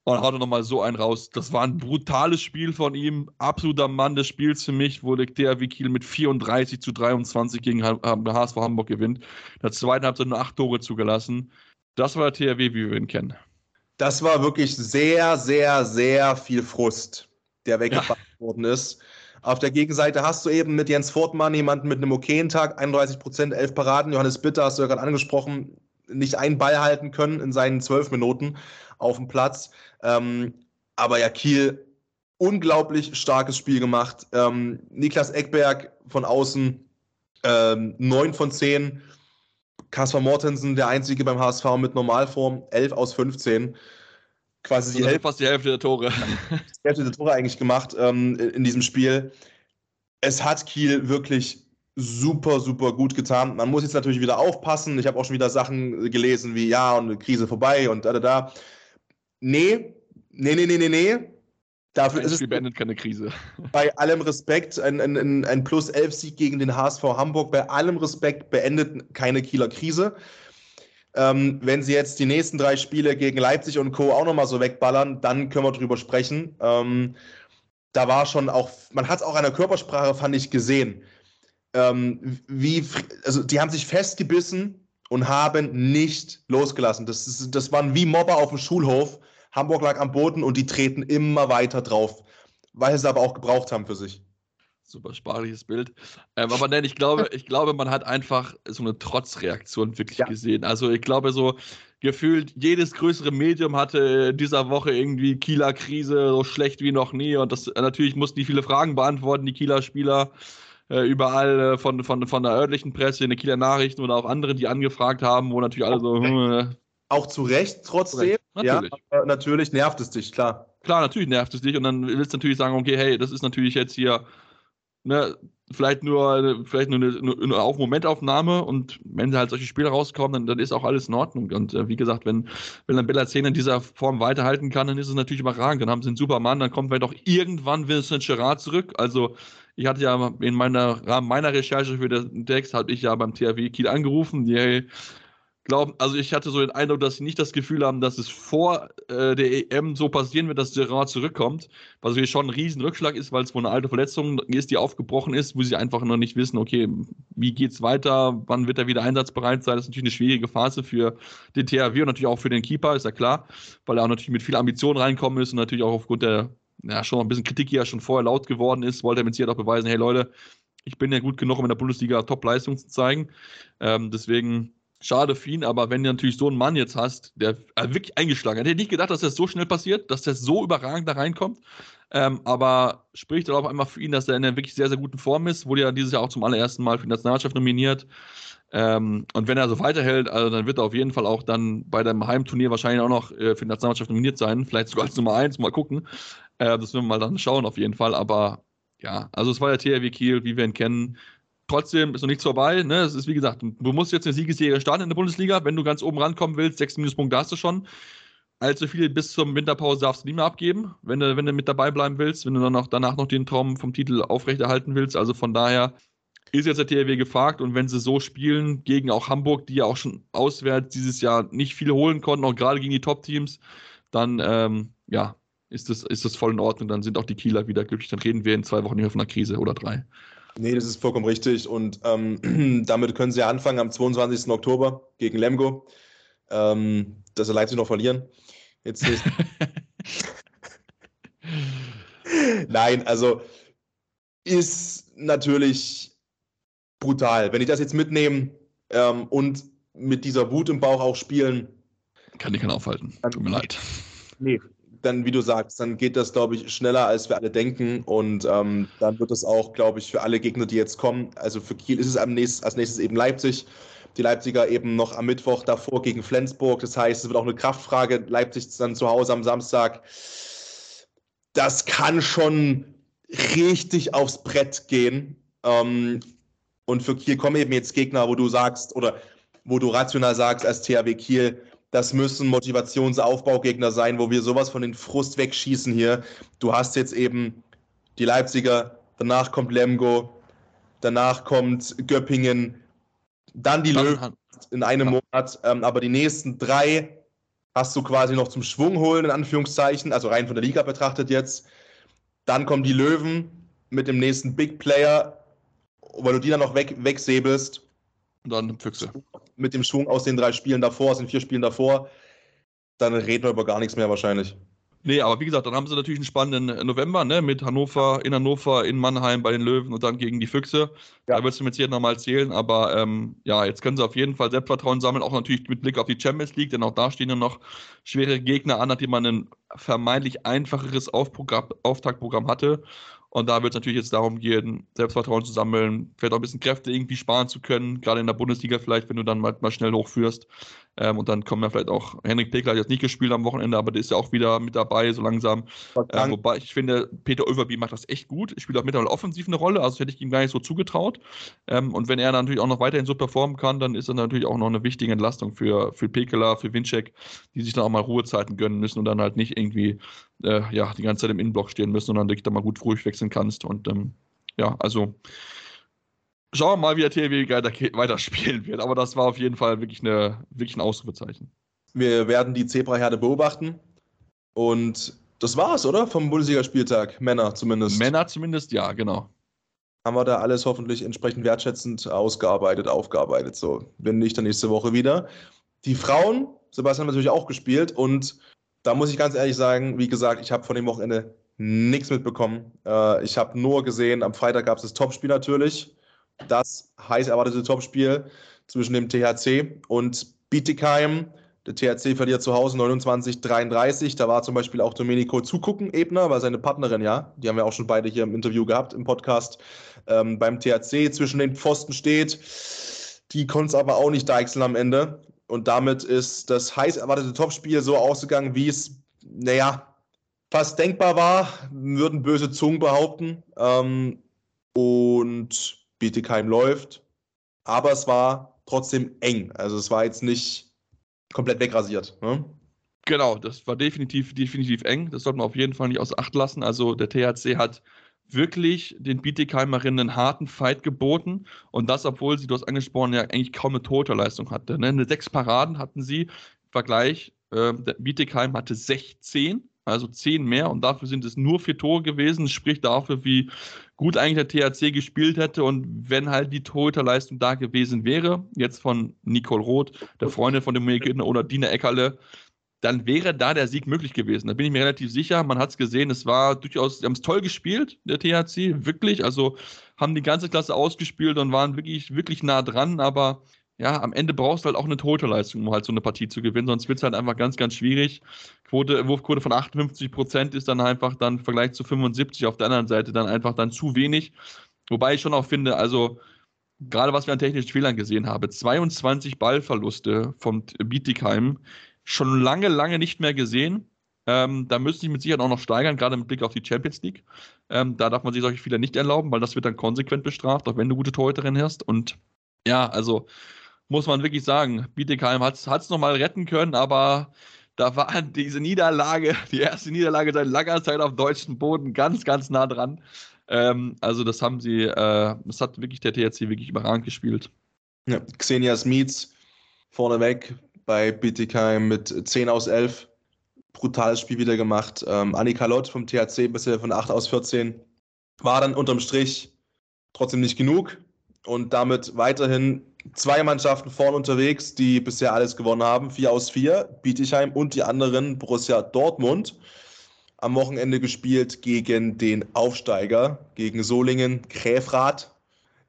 Und haut er nochmal so einen raus. Das war ein brutales Spiel von ihm. Absoluter Mann des Spiels für mich, wo der THW Kiel mit 34 zu 23 gegen HSV Hamburg gewinnt. In der zweiten Halbzeit nur acht Tore zugelassen. Das war der THW, wie wir ihn kennen. Das war wirklich sehr, sehr, sehr viel Frust, der weggebracht ja. worden ist. Auf der Gegenseite hast du eben mit Jens Fortmann jemanden mit einem okayen Tag, 31 Prozent, 11 Paraden. Johannes Bitter hast du ja gerade angesprochen, nicht einen Ball halten können in seinen zwölf Minuten auf dem Platz. Ähm, aber ja, Kiel, unglaublich starkes Spiel gemacht. Ähm, Niklas Eckberg von außen, ähm, 9 von 10. Kaspar Mortensen, der einzige beim HSV mit Normalform, 11 aus 15 quasi die Hälfte, fast die Hälfte der Tore. Die Hälfte der Tore eigentlich gemacht ähm, in diesem Spiel. Es hat Kiel wirklich super, super gut getan. Man muss jetzt natürlich wieder aufpassen. Ich habe auch schon wieder Sachen gelesen wie, ja, und eine Krise vorbei und da, da, da. Nee, nee, nee, nee, nee, nee. Dafür ein ist Spiel es beendet keine Krise. Bei allem Respekt, ein, ein, ein Plus-11-Sieg gegen den HSV Hamburg, bei allem Respekt beendet keine Kieler Krise. Ähm, wenn sie jetzt die nächsten drei Spiele gegen Leipzig und Co. auch nochmal so wegballern, dann können wir drüber sprechen. Ähm, da war schon auch, man hat es auch an der Körpersprache, fand ich, gesehen. Ähm, wie, also die haben sich festgebissen und haben nicht losgelassen. Das, ist, das waren wie Mobber auf dem Schulhof. Hamburg lag am Boden und die treten immer weiter drauf, weil sie aber auch gebraucht haben für sich. Super sprachliches Bild. Ähm, aber nein, ich glaube, ich glaube, man hat einfach so eine Trotzreaktion wirklich ja. gesehen. Also ich glaube, so gefühlt jedes größere Medium hatte in dieser Woche irgendwie Kieler Krise, so schlecht wie noch nie. Und das natürlich mussten die viele Fragen beantworten, die Kieler Spieler. Äh, überall äh, von, von, von der örtlichen Presse, in den Kieler Nachrichten oder auch andere, die angefragt haben, wo natürlich alle so. Äh, auch zu Recht trotzdem. Natürlich. Ja, natürlich nervt es dich, klar. Klar, natürlich nervt es dich und dann willst du natürlich sagen, okay, hey, das ist natürlich jetzt hier ne, vielleicht nur, vielleicht nur eine, eine auf Momentaufnahme und wenn halt solche Spiele rauskommen, dann, dann ist auch alles in Ordnung. Und äh, wie gesagt, wenn, wenn dann Bella 10 in dieser Form weiterhalten kann, dann ist es natürlich überragend. Dann haben sie einen Supermann, dann kommt vielleicht auch irgendwann Vincent Gerard zurück. Also ich hatte ja in meiner Rahmen meiner Recherche für den Text, hatte ich ja beim THW Kiel angerufen, die glauben, also ich hatte so den Eindruck, dass sie nicht das Gefühl haben, dass es vor äh, der EM so passieren wird, dass Gerard zurückkommt, was natürlich schon ein Riesenrückschlag ist, weil es wohl eine alte Verletzung ist, die aufgebrochen ist, wo sie einfach noch nicht wissen, okay, wie geht's weiter, wann wird er wieder einsatzbereit sein, das ist natürlich eine schwierige Phase für den THW und natürlich auch für den Keeper, ist ja klar, weil er auch natürlich mit viel Ambition reinkommen ist und natürlich auch aufgrund der, ja, schon ein bisschen Kritik, die ja schon vorher laut geworden ist, wollte er mit sich auch beweisen, hey Leute, ich bin ja gut genug, um in der Bundesliga Top-Leistung zu zeigen, ähm, deswegen Schade für ihn, aber wenn du natürlich so einen Mann jetzt hast, der äh, wirklich eingeschlagen hat, hätte ich nicht gedacht, dass das so schnell passiert, dass das so überragend da reinkommt. Ähm, aber spricht auch einmal für ihn, dass er in einer wirklich sehr, sehr guten Form ist. Wurde ja dieses Jahr auch zum allerersten Mal für die Nationalmannschaft nominiert. Ähm, und wenn er so weiterhält, also dann wird er auf jeden Fall auch dann bei dem Heimturnier wahrscheinlich auch noch äh, für die Nationalmannschaft nominiert sein. Vielleicht sogar als Nummer eins. Mal gucken. Äh, das werden wir mal dann schauen, auf jeden Fall. Aber ja, also es war der THW Kiel, wie wir ihn kennen trotzdem ist noch nichts vorbei. Ne? Es ist wie gesagt, du musst jetzt eine Siegesserie starten in der Bundesliga. Wenn du ganz oben rankommen willst, sechs Minuspunkte hast du schon. Allzu viele bis zur Winterpause darfst du nicht mehr abgeben, wenn du, wenn du mit dabei bleiben willst, wenn du dann auch danach noch den Traum vom Titel aufrechterhalten willst. Also von daher ist jetzt der THW gefragt und wenn sie so spielen gegen auch Hamburg, die ja auch schon auswärts dieses Jahr nicht viel holen konnten, auch gerade gegen die Top-Teams, dann ähm, ja, ist das, ist das voll in Ordnung. Dann sind auch die Kieler wieder glücklich. Dann reden wir in zwei Wochen nicht mehr von einer Krise oder drei. Nee, das ist vollkommen richtig. Und ähm, damit können sie ja anfangen am 22. Oktober gegen Lemgo. Ähm, dass sie Leipzig noch verlieren. Jetzt ist Nein, also ist natürlich brutal. Wenn ich das jetzt mitnehme ähm, und mit dieser Wut im Bauch auch spielen. Kann ich keinen aufhalten. Tut mir leid. Nee, dann, wie du sagst, dann geht das, glaube ich, schneller, als wir alle denken. Und ähm, dann wird es auch, glaube ich, für alle Gegner, die jetzt kommen, also für Kiel ist es am nächsten, als nächstes eben Leipzig. Die Leipziger eben noch am Mittwoch davor gegen Flensburg. Das heißt, es wird auch eine Kraftfrage. Leipzig dann zu Hause am Samstag. Das kann schon richtig aufs Brett gehen. Ähm, und für Kiel kommen eben jetzt Gegner, wo du sagst, oder wo du rational sagst, als THW Kiel, das müssen Motivationsaufbaugegner sein, wo wir sowas von den Frust wegschießen hier. Du hast jetzt eben die Leipziger, danach kommt Lemgo, danach kommt Göppingen, dann die Löwen in einem Monat. Ähm, aber die nächsten drei hast du quasi noch zum Schwung holen, in Anführungszeichen, also rein von der Liga betrachtet jetzt. Dann kommen die Löwen mit dem nächsten Big Player, weil du die dann noch weg, wegsäbelst. Und dann Füchse. Mit dem Schwung aus den drei Spielen davor, aus den vier Spielen davor, dann reden wir über gar nichts mehr wahrscheinlich. Nee, aber wie gesagt, dann haben sie natürlich einen spannenden November, ne, mit Hannover, in Hannover, in Mannheim bei den Löwen und dann gegen die Füchse. Ja. Da wirst du mit Sicherheit nochmal erzählen, aber ähm, ja, jetzt können sie auf jeden Fall Selbstvertrauen sammeln, auch natürlich mit Blick auf die Champions League, denn auch da stehen ja noch schwere Gegner an, nachdem man ein vermeintlich einfacheres Auftaktprogramm hatte. Und da wird es natürlich jetzt darum gehen, Selbstvertrauen zu sammeln, vielleicht auch ein bisschen Kräfte irgendwie sparen zu können, gerade in der Bundesliga vielleicht, wenn du dann mal, mal schnell hochführst. Ähm, und dann kommen ja vielleicht auch, Henrik Pekler hat jetzt nicht gespielt am Wochenende, aber der ist ja auch wieder mit dabei, so langsam. Äh, wobei ich finde, Peter Överby macht das echt gut. Spielt auch mittlerweile offensiv eine Rolle, also hätte ich ihm gar nicht so zugetraut. Ähm, und wenn er natürlich auch noch weiterhin so performen kann, dann ist das natürlich auch noch eine wichtige Entlastung für, für Pekela, für Winczek, die sich dann auch mal Ruhezeiten gönnen müssen und dann halt nicht irgendwie äh, ja, die ganze Zeit im Innenblock stehen müssen, sondern dich da mal gut ruhig wechseln kannst. Und ähm, ja, also Schauen wir mal, wie der THW weiterspielen wird. Aber das war auf jeden Fall wirklich, eine, wirklich ein Ausrufezeichen. Wir werden die Zebraherde beobachten. Und das war's, oder? Vom Bundesligaspieltag. Männer zumindest. Männer zumindest, ja, genau. Haben wir da alles hoffentlich entsprechend wertschätzend ausgearbeitet, aufgearbeitet. So, wenn nicht, dann nächste Woche wieder. Die Frauen, Sebastian hat natürlich auch gespielt. Und da muss ich ganz ehrlich sagen, wie gesagt, ich habe von dem Wochenende nichts mitbekommen. Äh, ich habe nur gesehen, am Freitag gab es das Topspiel natürlich das heiß erwartete Topspiel zwischen dem THC und Bietigheim. Der THC verliert zu Hause 29-33. Da war zum Beispiel auch Domenico Zugucken, Ebner, war seine Partnerin, ja. Die haben wir auch schon beide hier im Interview gehabt, im Podcast. Ähm, beim THC zwischen den Pfosten steht. Die konnte es aber auch nicht deichseln am Ende. Und damit ist das heiß erwartete Topspiel so ausgegangen, wie es, naja, fast denkbar war, würden böse Zungen behaupten. Ähm, und Bietigheim läuft. Aber es war trotzdem eng. Also es war jetzt nicht komplett wegrasiert. Ne? Genau, das war definitiv, definitiv eng. Das sollte man auf jeden Fall nicht außer Acht lassen. Also der THC hat wirklich den Bietigheimerinnen einen harten Fight geboten. Und das, obwohl sie, du hast angesprochen, ja eigentlich kaum eine Torleistung hatte. Ne? Eine sechs Paraden hatten sie. Vergleich, äh, der Bietigheim hatte 16 also 10 mehr und dafür sind es nur vier Tore gewesen. Das spricht dafür, wie gut eigentlich der THC gespielt hätte und wenn halt die Torhüterleistung da gewesen wäre, jetzt von Nicole Roth, der Freundin von dem Gegner oder Dina Eckerle, dann wäre da der Sieg möglich gewesen. Da bin ich mir relativ sicher. Man hat es gesehen, es war durchaus, sie haben es toll gespielt, der THC, wirklich. Also haben die ganze Klasse ausgespielt und waren wirklich, wirklich nah dran, aber ja, am Ende brauchst du halt auch eine Torhüterleistung, um halt so eine Partie zu gewinnen, sonst wird es halt einfach ganz, ganz schwierig. Quote, Wurfquote von 58 Prozent ist dann einfach dann im Vergleich zu 75 auf der anderen Seite dann einfach dann zu wenig. Wobei ich schon auch finde, also gerade was wir an technischen Fehlern gesehen haben, 22 Ballverluste vom Bietigheim, schon lange, lange nicht mehr gesehen. Ähm, da müsste ich mit Sicherheit auch noch steigern, gerade mit Blick auf die Champions League. Ähm, da darf man sich solche Fehler nicht erlauben, weil das wird dann konsequent bestraft, auch wenn du gute Torhüterin hast. Und ja, also muss man wirklich sagen. Bietigheim hat es nochmal retten können, aber da war diese Niederlage, die erste Niederlage seit langer Zeit auf deutschem Boden, ganz, ganz nah dran. Ähm, also das haben sie, äh, das hat wirklich der THC wirklich überragend gespielt. Ja, Xenia Smits vorneweg bei Bietigheim mit 10 aus 11. Brutales Spiel wieder gemacht. Ähm, Annika Lott vom THC bisher von 8 aus 14. War dann unterm Strich trotzdem nicht genug und damit weiterhin zwei Mannschaften vorn unterwegs, die bisher alles gewonnen haben. Vier aus vier, Bietigheim und die anderen Borussia Dortmund. Am Wochenende gespielt gegen den Aufsteiger, gegen Solingen Kräfrath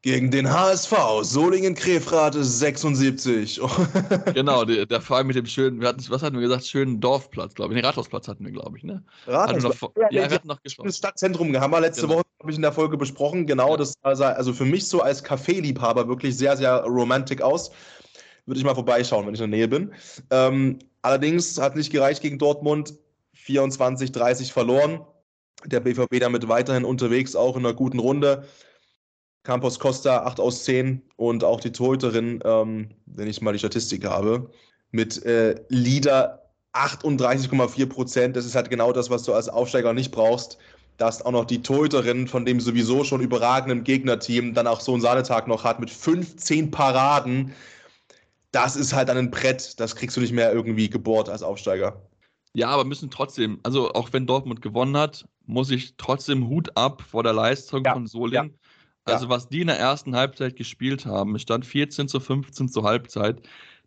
gegen den HSV, Solingen-Krefrath 76. genau, der, der Verein mit dem schönen, wir hatten, was hatten wir gesagt, schönen Dorfplatz, glaube ich. Den Rathausplatz hatten wir, glaube ich, ne? Rathausplatz. Noch, ja, ja, wir hatten noch gesprochen. Das Stadtzentrum haben wir letzte genau. Woche, habe ich in der Folge besprochen. Genau, ja. das sah also für mich so als Kaffeeliebhaber wirklich sehr, sehr romantic aus. Würde ich mal vorbeischauen, wenn ich in der Nähe bin. Ähm, allerdings hat nicht gereicht gegen Dortmund. 24, 30 verloren. Der BVB damit weiterhin unterwegs, auch in einer guten Runde. Campos Costa 8 aus 10 und auch die Torhüterin, ähm, wenn ich mal die Statistik habe, mit äh, Lieder 38,4 Prozent. Das ist halt genau das, was du als Aufsteiger nicht brauchst. Dass auch noch die Torhüterin von dem sowieso schon überragenden Gegnerteam dann auch so einen Sahnetag noch hat mit 15 Paraden. Das ist halt ein Brett, das kriegst du nicht mehr irgendwie gebohrt als Aufsteiger. Ja, aber müssen trotzdem, also auch wenn Dortmund gewonnen hat, muss ich trotzdem Hut ab vor der Leistung ja, von Solingen. Ja. Also, ja. was die in der ersten Halbzeit gespielt haben, es stand 14 zu 15 zur Halbzeit.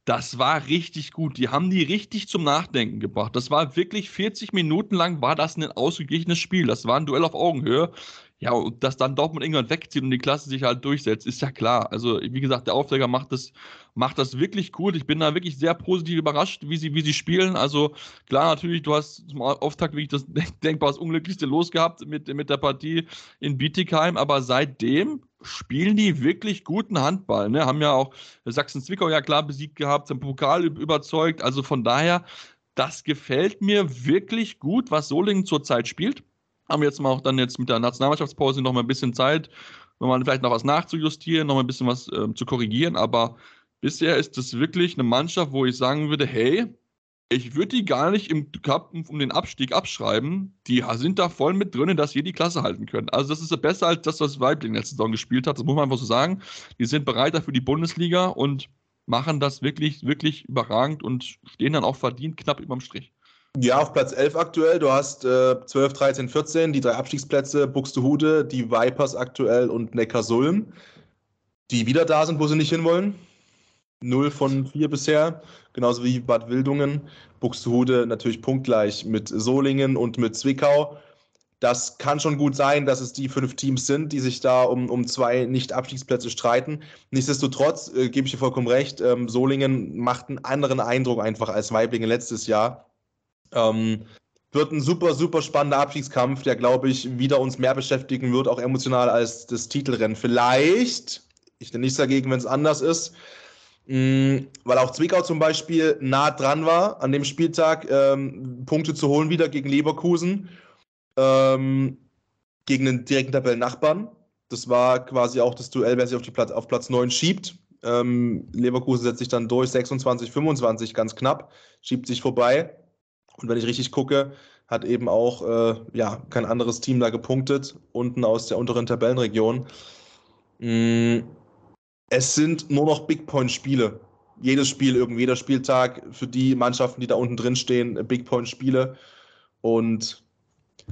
Das war richtig gut. Die haben die richtig zum Nachdenken gebracht. Das war wirklich 40 Minuten lang war das ein ausgeglichenes Spiel. Das war ein Duell auf Augenhöhe. Ja, und dass dann Dortmund irgendwann wegzieht und die Klasse sich halt durchsetzt, ist ja klar. Also, wie gesagt, der Aufsteiger macht das, macht das wirklich gut. Ich bin da wirklich sehr positiv überrascht, wie sie, wie sie spielen. Also, klar, natürlich, du hast zum Auftakt wirklich das denkbar das Unglücklichste losgehabt mit, mit der Partie in Bietigheim, aber seitdem spielen die wirklich guten Handball. Ne? Haben ja auch Sachsen-Zwickau ja klar besiegt gehabt, haben Pokal überzeugt. Also von daher, das gefällt mir wirklich gut, was Solingen zurzeit spielt haben wir jetzt mal auch dann jetzt mit der Nationalmannschaftspause noch mal ein bisschen Zeit, nochmal vielleicht noch was nachzujustieren, noch mal ein bisschen was äh, zu korrigieren. Aber bisher ist es wirklich eine Mannschaft, wo ich sagen würde, hey, Ich würde die gar nicht im Cup um den Abstieg abschreiben. Die sind da voll mit drin, dass sie die Klasse halten können. Also, das ist besser als das, was Weibling letzte Saison gespielt hat. Das muss man einfach so sagen. Die sind bereiter für die Bundesliga und machen das wirklich, wirklich überragend und stehen dann auch verdient knapp überm Strich. Ja, auf Platz 11 aktuell. Du hast äh, 12, 13, 14, die drei Abstiegsplätze, Buxtehude, die Vipers aktuell und Neckarsulm, die wieder da sind, wo sie nicht hinwollen. Null von vier bisher, genauso wie Bad Wildungen. Buxtehude natürlich punktgleich mit Solingen und mit Zwickau. Das kann schon gut sein, dass es die fünf Teams sind, die sich da um, um zwei Nicht-Abstiegsplätze streiten. Nichtsdestotrotz äh, gebe ich dir vollkommen recht, ähm, Solingen macht einen anderen Eindruck einfach als Weiblingen letztes Jahr. Ähm, wird ein super, super spannender Abstiegskampf, der, glaube ich, wieder uns mehr beschäftigen wird, auch emotional als das Titelrennen. Vielleicht, ich bin nichts dagegen, wenn es anders ist, mh, mm, weil auch Zwickau zum Beispiel nah dran war, an dem Spieltag ähm, Punkte zu holen wieder gegen Leverkusen, ähm, gegen den direkten Tabellennachbarn. Das war quasi auch das Duell, wer sich auf, die Platz, auf Platz 9 schiebt. Ähm, Leverkusen setzt sich dann durch, 26, 25 ganz knapp, schiebt sich vorbei. Und wenn ich richtig gucke, hat eben auch äh, ja, kein anderes Team da gepunktet, unten aus der unteren Tabellenregion. Mm, es sind nur noch Big Point-Spiele. Jedes Spiel, irgendwie jeder Spieltag für die Mannschaften, die da unten drin stehen, Big Point-Spiele. Und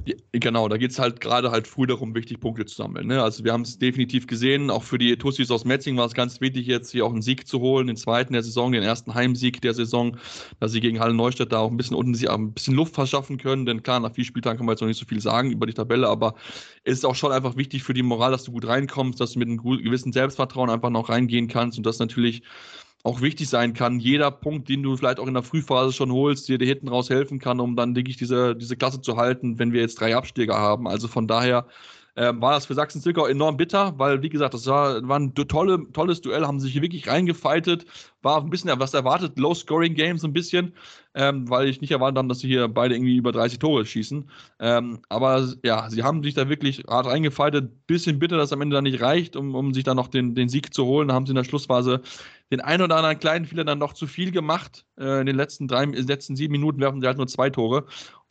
ja, genau, da geht es halt gerade halt früh darum, wichtig Punkte zu sammeln. Ne? Also wir haben es definitiv gesehen, auch für die Tussis aus Metzing war es ganz wichtig, jetzt hier auch einen Sieg zu holen, den zweiten der Saison, den ersten Heimsieg der Saison, dass sie gegen Halle Neustadt da auch ein bisschen unten sich ein bisschen Luft verschaffen können. Denn klar, nach vier Spieltagen kann man jetzt noch nicht so viel sagen über die Tabelle, aber es ist auch schon einfach wichtig für die Moral, dass du gut reinkommst, dass du mit einem gewissen Selbstvertrauen einfach noch reingehen kannst und das natürlich auch wichtig sein kann. Jeder Punkt, den du vielleicht auch in der Frühphase schon holst, dir, dir hinten raus helfen kann, um dann, denke ich, diese, diese Klasse zu halten, wenn wir jetzt drei Abstieger haben. Also von daher äh, war das für Sachsen-Zwickau enorm bitter, weil, wie gesagt, das war, war ein tolle, tolles Duell, haben sich hier wirklich reingefeitet, war ein bisschen was erwartet, Low-Scoring-Game so ein bisschen, ähm, weil ich nicht erwartet habe, dass sie hier beide irgendwie über 30 Tore schießen. Ähm, aber ja, sie haben sich da wirklich hart reingefeitet, bisschen bitter, dass am Ende dann nicht reicht, um, um sich dann noch den, den Sieg zu holen. Da haben sie in der Schlussphase den einen oder anderen kleinen Fehler dann noch zu viel gemacht. Äh, in den letzten drei, in den letzten sieben Minuten werfen sie halt nur zwei Tore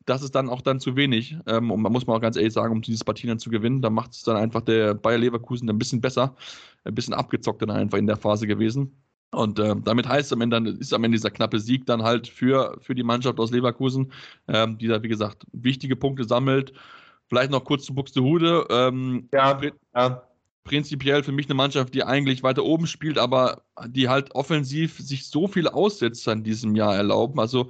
das ist dann auch dann zu wenig. Ähm, und man muss mal auch ganz ehrlich sagen, um dieses Partie dann zu gewinnen, da macht es dann einfach der Bayer Leverkusen ein bisschen besser, ein bisschen abgezockt dann einfach in der Phase gewesen. Und äh, damit heißt am Ende, ist am Ende dieser knappe Sieg dann halt für, für die Mannschaft aus Leverkusen, ähm, die da, wie gesagt, wichtige Punkte sammelt. Vielleicht noch kurz zu Buxtehude. Ähm, ja, ja. Prinzipiell für mich eine Mannschaft, die eigentlich weiter oben spielt, aber die halt offensiv sich so viele Aussetzer in diesem Jahr erlauben. Also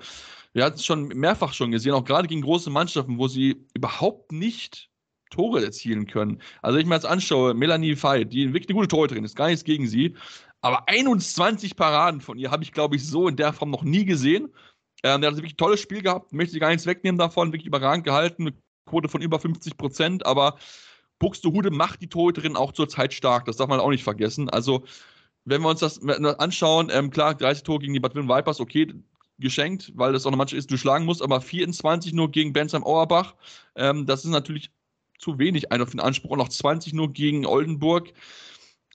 wir hatten es schon mehrfach schon gesehen, auch gerade gegen große Mannschaften, wo sie überhaupt nicht Tore erzielen können. Also, ich mir jetzt anschaue, Melanie Veit, die wirklich eine gute Torhüterin ist, gar nichts gegen sie, aber 21 Paraden von ihr habe ich, glaube ich, so in der Form noch nie gesehen. Ähm, der hat wirklich ein tolles Spiel gehabt, möchte sie gar nichts wegnehmen davon, wirklich überragend gehalten, eine Quote von über 50 Prozent, aber Buxtehude macht die Torhüterin auch zurzeit stark, das darf man auch nicht vergessen. Also, wenn wir uns das anschauen, ähm, klar, 30 Tore gegen die Bad Willen Vipers, okay, geschenkt, weil das auch eine Mannschaft ist, die du schlagen musst, aber 24 nur gegen Bensheim Auerbach, ähm, das ist natürlich zu wenig einer für den Anspruch. Und noch 20 nur gegen Oldenburg.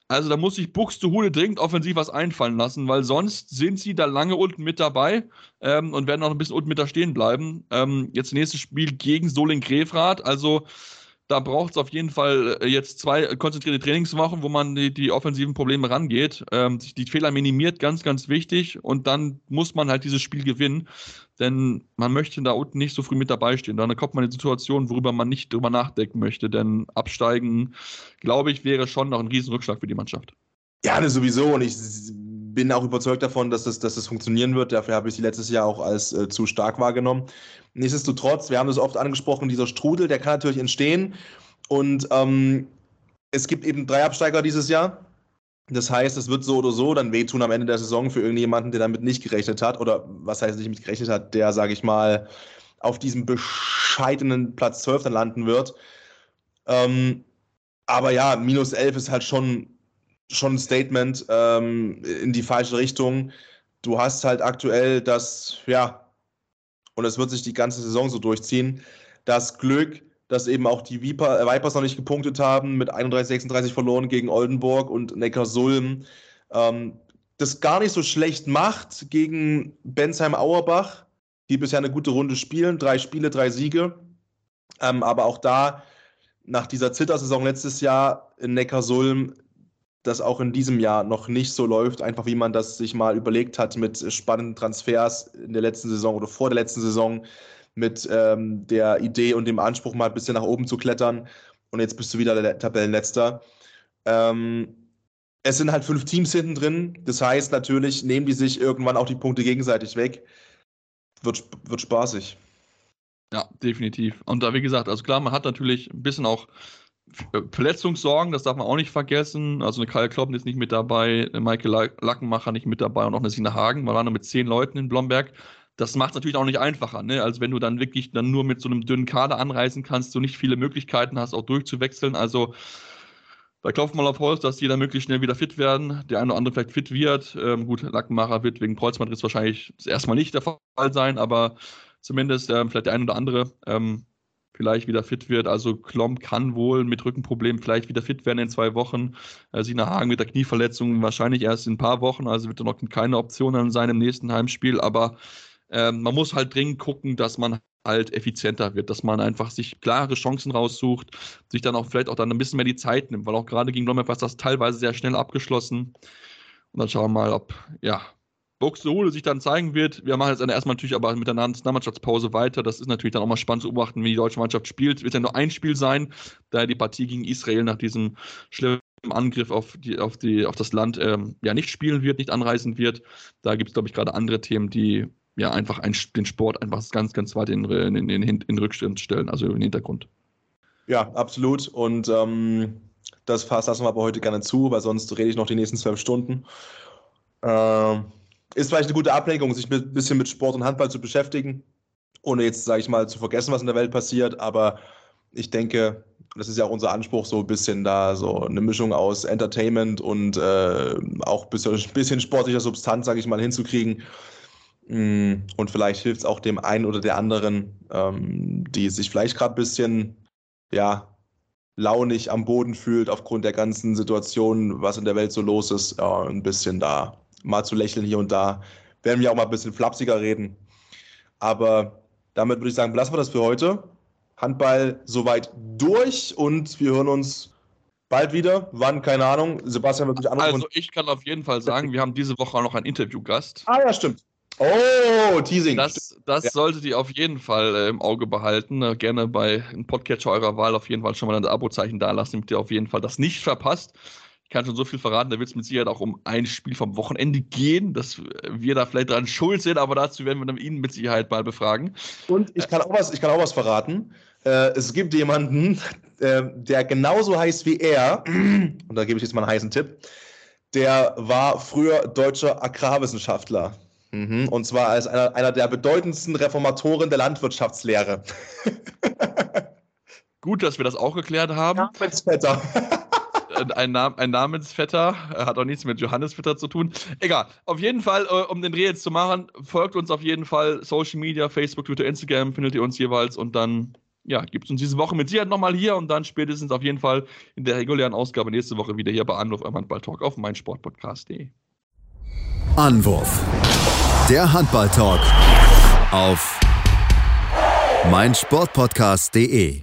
Also da muss sich Buxtehude dringend offensiv was einfallen lassen, weil sonst sind sie da lange unten mit dabei ähm, und werden auch ein bisschen unten mit da stehen bleiben. Ähm, jetzt nächstes Spiel gegen Solingen-Grefrath. Also da braucht es auf jeden Fall äh, jetzt zwei konzentrierte Trainingswochen, wo man die, die offensiven Probleme rangeht, ähm, die Fehler minimiert, ganz, ganz wichtig. Und dann muss man halt dieses Spiel gewinnen, denn man möchte da unten nicht so früh mit dabei stehen. Dann kommt man in Situationen, worüber man nicht drüber nachdenken möchte, denn absteigen, glaube ich, wäre schon noch ein Riesenrückschlag für die Mannschaft. Ja, das sowieso. Und ich bin auch überzeugt davon, dass das, dass das funktionieren wird. Dafür habe ich sie letztes Jahr auch als äh, zu stark wahrgenommen. Nichtsdestotrotz, wir haben das oft angesprochen, dieser Strudel, der kann natürlich entstehen. Und ähm, es gibt eben drei Absteiger dieses Jahr. Das heißt, es wird so oder so dann wehtun am Ende der Saison für irgendjemanden, der damit nicht gerechnet hat. Oder was heißt nicht mit gerechnet hat, der, sage ich mal, auf diesem bescheidenen Platz 12 dann landen wird. Ähm, aber ja, minus 11 ist halt schon, schon ein Statement ähm, in die falsche Richtung. Du hast halt aktuell das, ja, und es wird sich die ganze Saison so durchziehen. Das Glück, dass eben auch die Viper, äh, Vipers noch nicht gepunktet haben, mit 31, 36 verloren gegen Oldenburg und Neckarsulm, ähm, das gar nicht so schlecht macht gegen Bensheim Auerbach, die bisher eine gute Runde spielen. Drei Spiele, drei Siege. Ähm, aber auch da, nach dieser Zittersaison letztes Jahr in Neckarsulm, das auch in diesem Jahr noch nicht so läuft, einfach wie man das sich mal überlegt hat mit spannenden Transfers in der letzten Saison oder vor der letzten Saison, mit ähm, der Idee und dem Anspruch, mal ein bisschen nach oben zu klettern. Und jetzt bist du wieder der Tabellenletzter. Ähm, es sind halt fünf Teams hinten drin. Das heißt, natürlich nehmen die sich irgendwann auch die Punkte gegenseitig weg. Wird, wird spaßig. Ja, definitiv. Und da, wie gesagt, also klar, man hat natürlich ein bisschen auch Verletzungssorgen, das darf man auch nicht vergessen. Also eine Kyle Kloppen ist nicht mit dabei, eine Michael Lackenmacher nicht mit dabei und auch eine Sina Hagen. Man war nur mit zehn Leuten in Blomberg. Das macht es natürlich auch nicht einfacher, ne? Also wenn du dann wirklich dann nur mit so einem dünnen Kader anreisen kannst, du nicht viele Möglichkeiten hast, auch durchzuwechseln. Also da klopft mal auf Holz, dass die dann möglichst schnell wieder fit werden. Der eine oder andere vielleicht fit wird. Ähm, gut, Lackenmacher wird wegen Kreuzbandriss wahrscheinlich erstmal nicht der Fall sein, aber zumindest ähm, vielleicht der eine oder andere ähm, vielleicht wieder fit wird. Also Klomp kann wohl mit Rückenproblemen vielleicht wieder fit werden in zwei Wochen. Äh, Sina Hagen mit der Knieverletzung wahrscheinlich erst in ein paar Wochen, also wird er noch keine Option an seinem nächsten Heimspiel, aber ähm, man muss halt dringend gucken, dass man halt effizienter wird, dass man einfach sich klare Chancen raussucht, sich dann auch vielleicht auch dann ein bisschen mehr die Zeit nimmt, weil auch gerade gegen Blomberg war das teilweise sehr schnell abgeschlossen. Und dann schauen wir mal, ob, ja, Buxtehude sich dann zeigen wird. Wir machen jetzt erstmal natürlich aber mit der Nationalmannschaftspause weiter. Das ist natürlich dann auch mal spannend zu beobachten, wie die deutsche Mannschaft spielt. Wird ja nur ein Spiel sein, da die Partie gegen Israel nach diesem schlimmen Angriff auf, die, auf, die, auf das Land ähm, ja nicht spielen wird, nicht anreisen wird. Da gibt es, glaube ich, gerade andere Themen, die ja einfach ein, den Sport einfach ganz, ganz weit in, in, in, in, in Rückstand stellen, also in den Hintergrund. Ja, absolut. Und ähm, das Fass lassen wir aber heute gerne zu, weil sonst rede ich noch die nächsten zwölf Stunden. Ähm, ist vielleicht eine gute Ablenkung, sich ein bisschen mit Sport und Handball zu beschäftigen, ohne jetzt, sage ich mal, zu vergessen, was in der Welt passiert. Aber ich denke, das ist ja auch unser Anspruch, so ein bisschen da so eine Mischung aus Entertainment und äh, auch ein bisschen, bisschen sportlicher Substanz, sage ich mal, hinzukriegen. Mm, und vielleicht hilft es auch dem einen oder der anderen, ähm, die sich vielleicht gerade ein bisschen, ja, launig am Boden fühlt aufgrund der ganzen Situation, was in der Welt so los ist, ja, ein bisschen da mal zu lächeln hier und da. Werden wir auch mal ein bisschen flapsiger reden. Aber damit würde ich sagen, belassen wir das für heute. Handball soweit durch und wir hören uns bald wieder. Wann? Keine Ahnung. Sebastian wird mich anrufen. Also ich kann auf jeden Fall sagen, wir haben diese Woche auch noch einen Interviewgast. Ah ja, stimmt. Oh, Teasing. Das, das ja. solltet ihr auf jeden Fall äh, im Auge behalten. Äh, gerne bei einem Podcatcher eurer Wahl auf jeden Fall schon mal ein Abo-Zeichen da lassen, damit ihr auf jeden Fall das nicht verpasst. Ich kann schon so viel verraten, da wird es mit Sicherheit auch um ein Spiel vom Wochenende gehen, dass wir da vielleicht dran schuld sind, aber dazu werden wir dann Ihnen mit Sicherheit mal befragen. Und ich kann auch was, ich kann auch was verraten. Äh, es gibt jemanden, äh, der genauso heißt wie er, und da gebe ich jetzt mal einen heißen Tipp, der war früher deutscher Agrarwissenschaftler. Mhm, und zwar als einer, einer der bedeutendsten Reformatoren der Landwirtschaftslehre. Gut, dass wir das auch geklärt haben. Namensvetter. Ein, Nam ein Namensvetter, hat auch nichts mit Johannes Vetter zu tun. Egal, auf jeden Fall, äh, um den Dreh jetzt zu machen, folgt uns auf jeden Fall Social Media, Facebook, Twitter, Instagram, findet ihr uns jeweils und dann ja, gibt es uns diese Woche mit Sicherheit nochmal hier und dann spätestens auf jeden Fall in der regulären Ausgabe nächste Woche wieder hier bei Anwurf am Handball-Talk auf meinsportpodcast.de. Anwurf. Der Handball-Talk auf meinsportpodcast.de.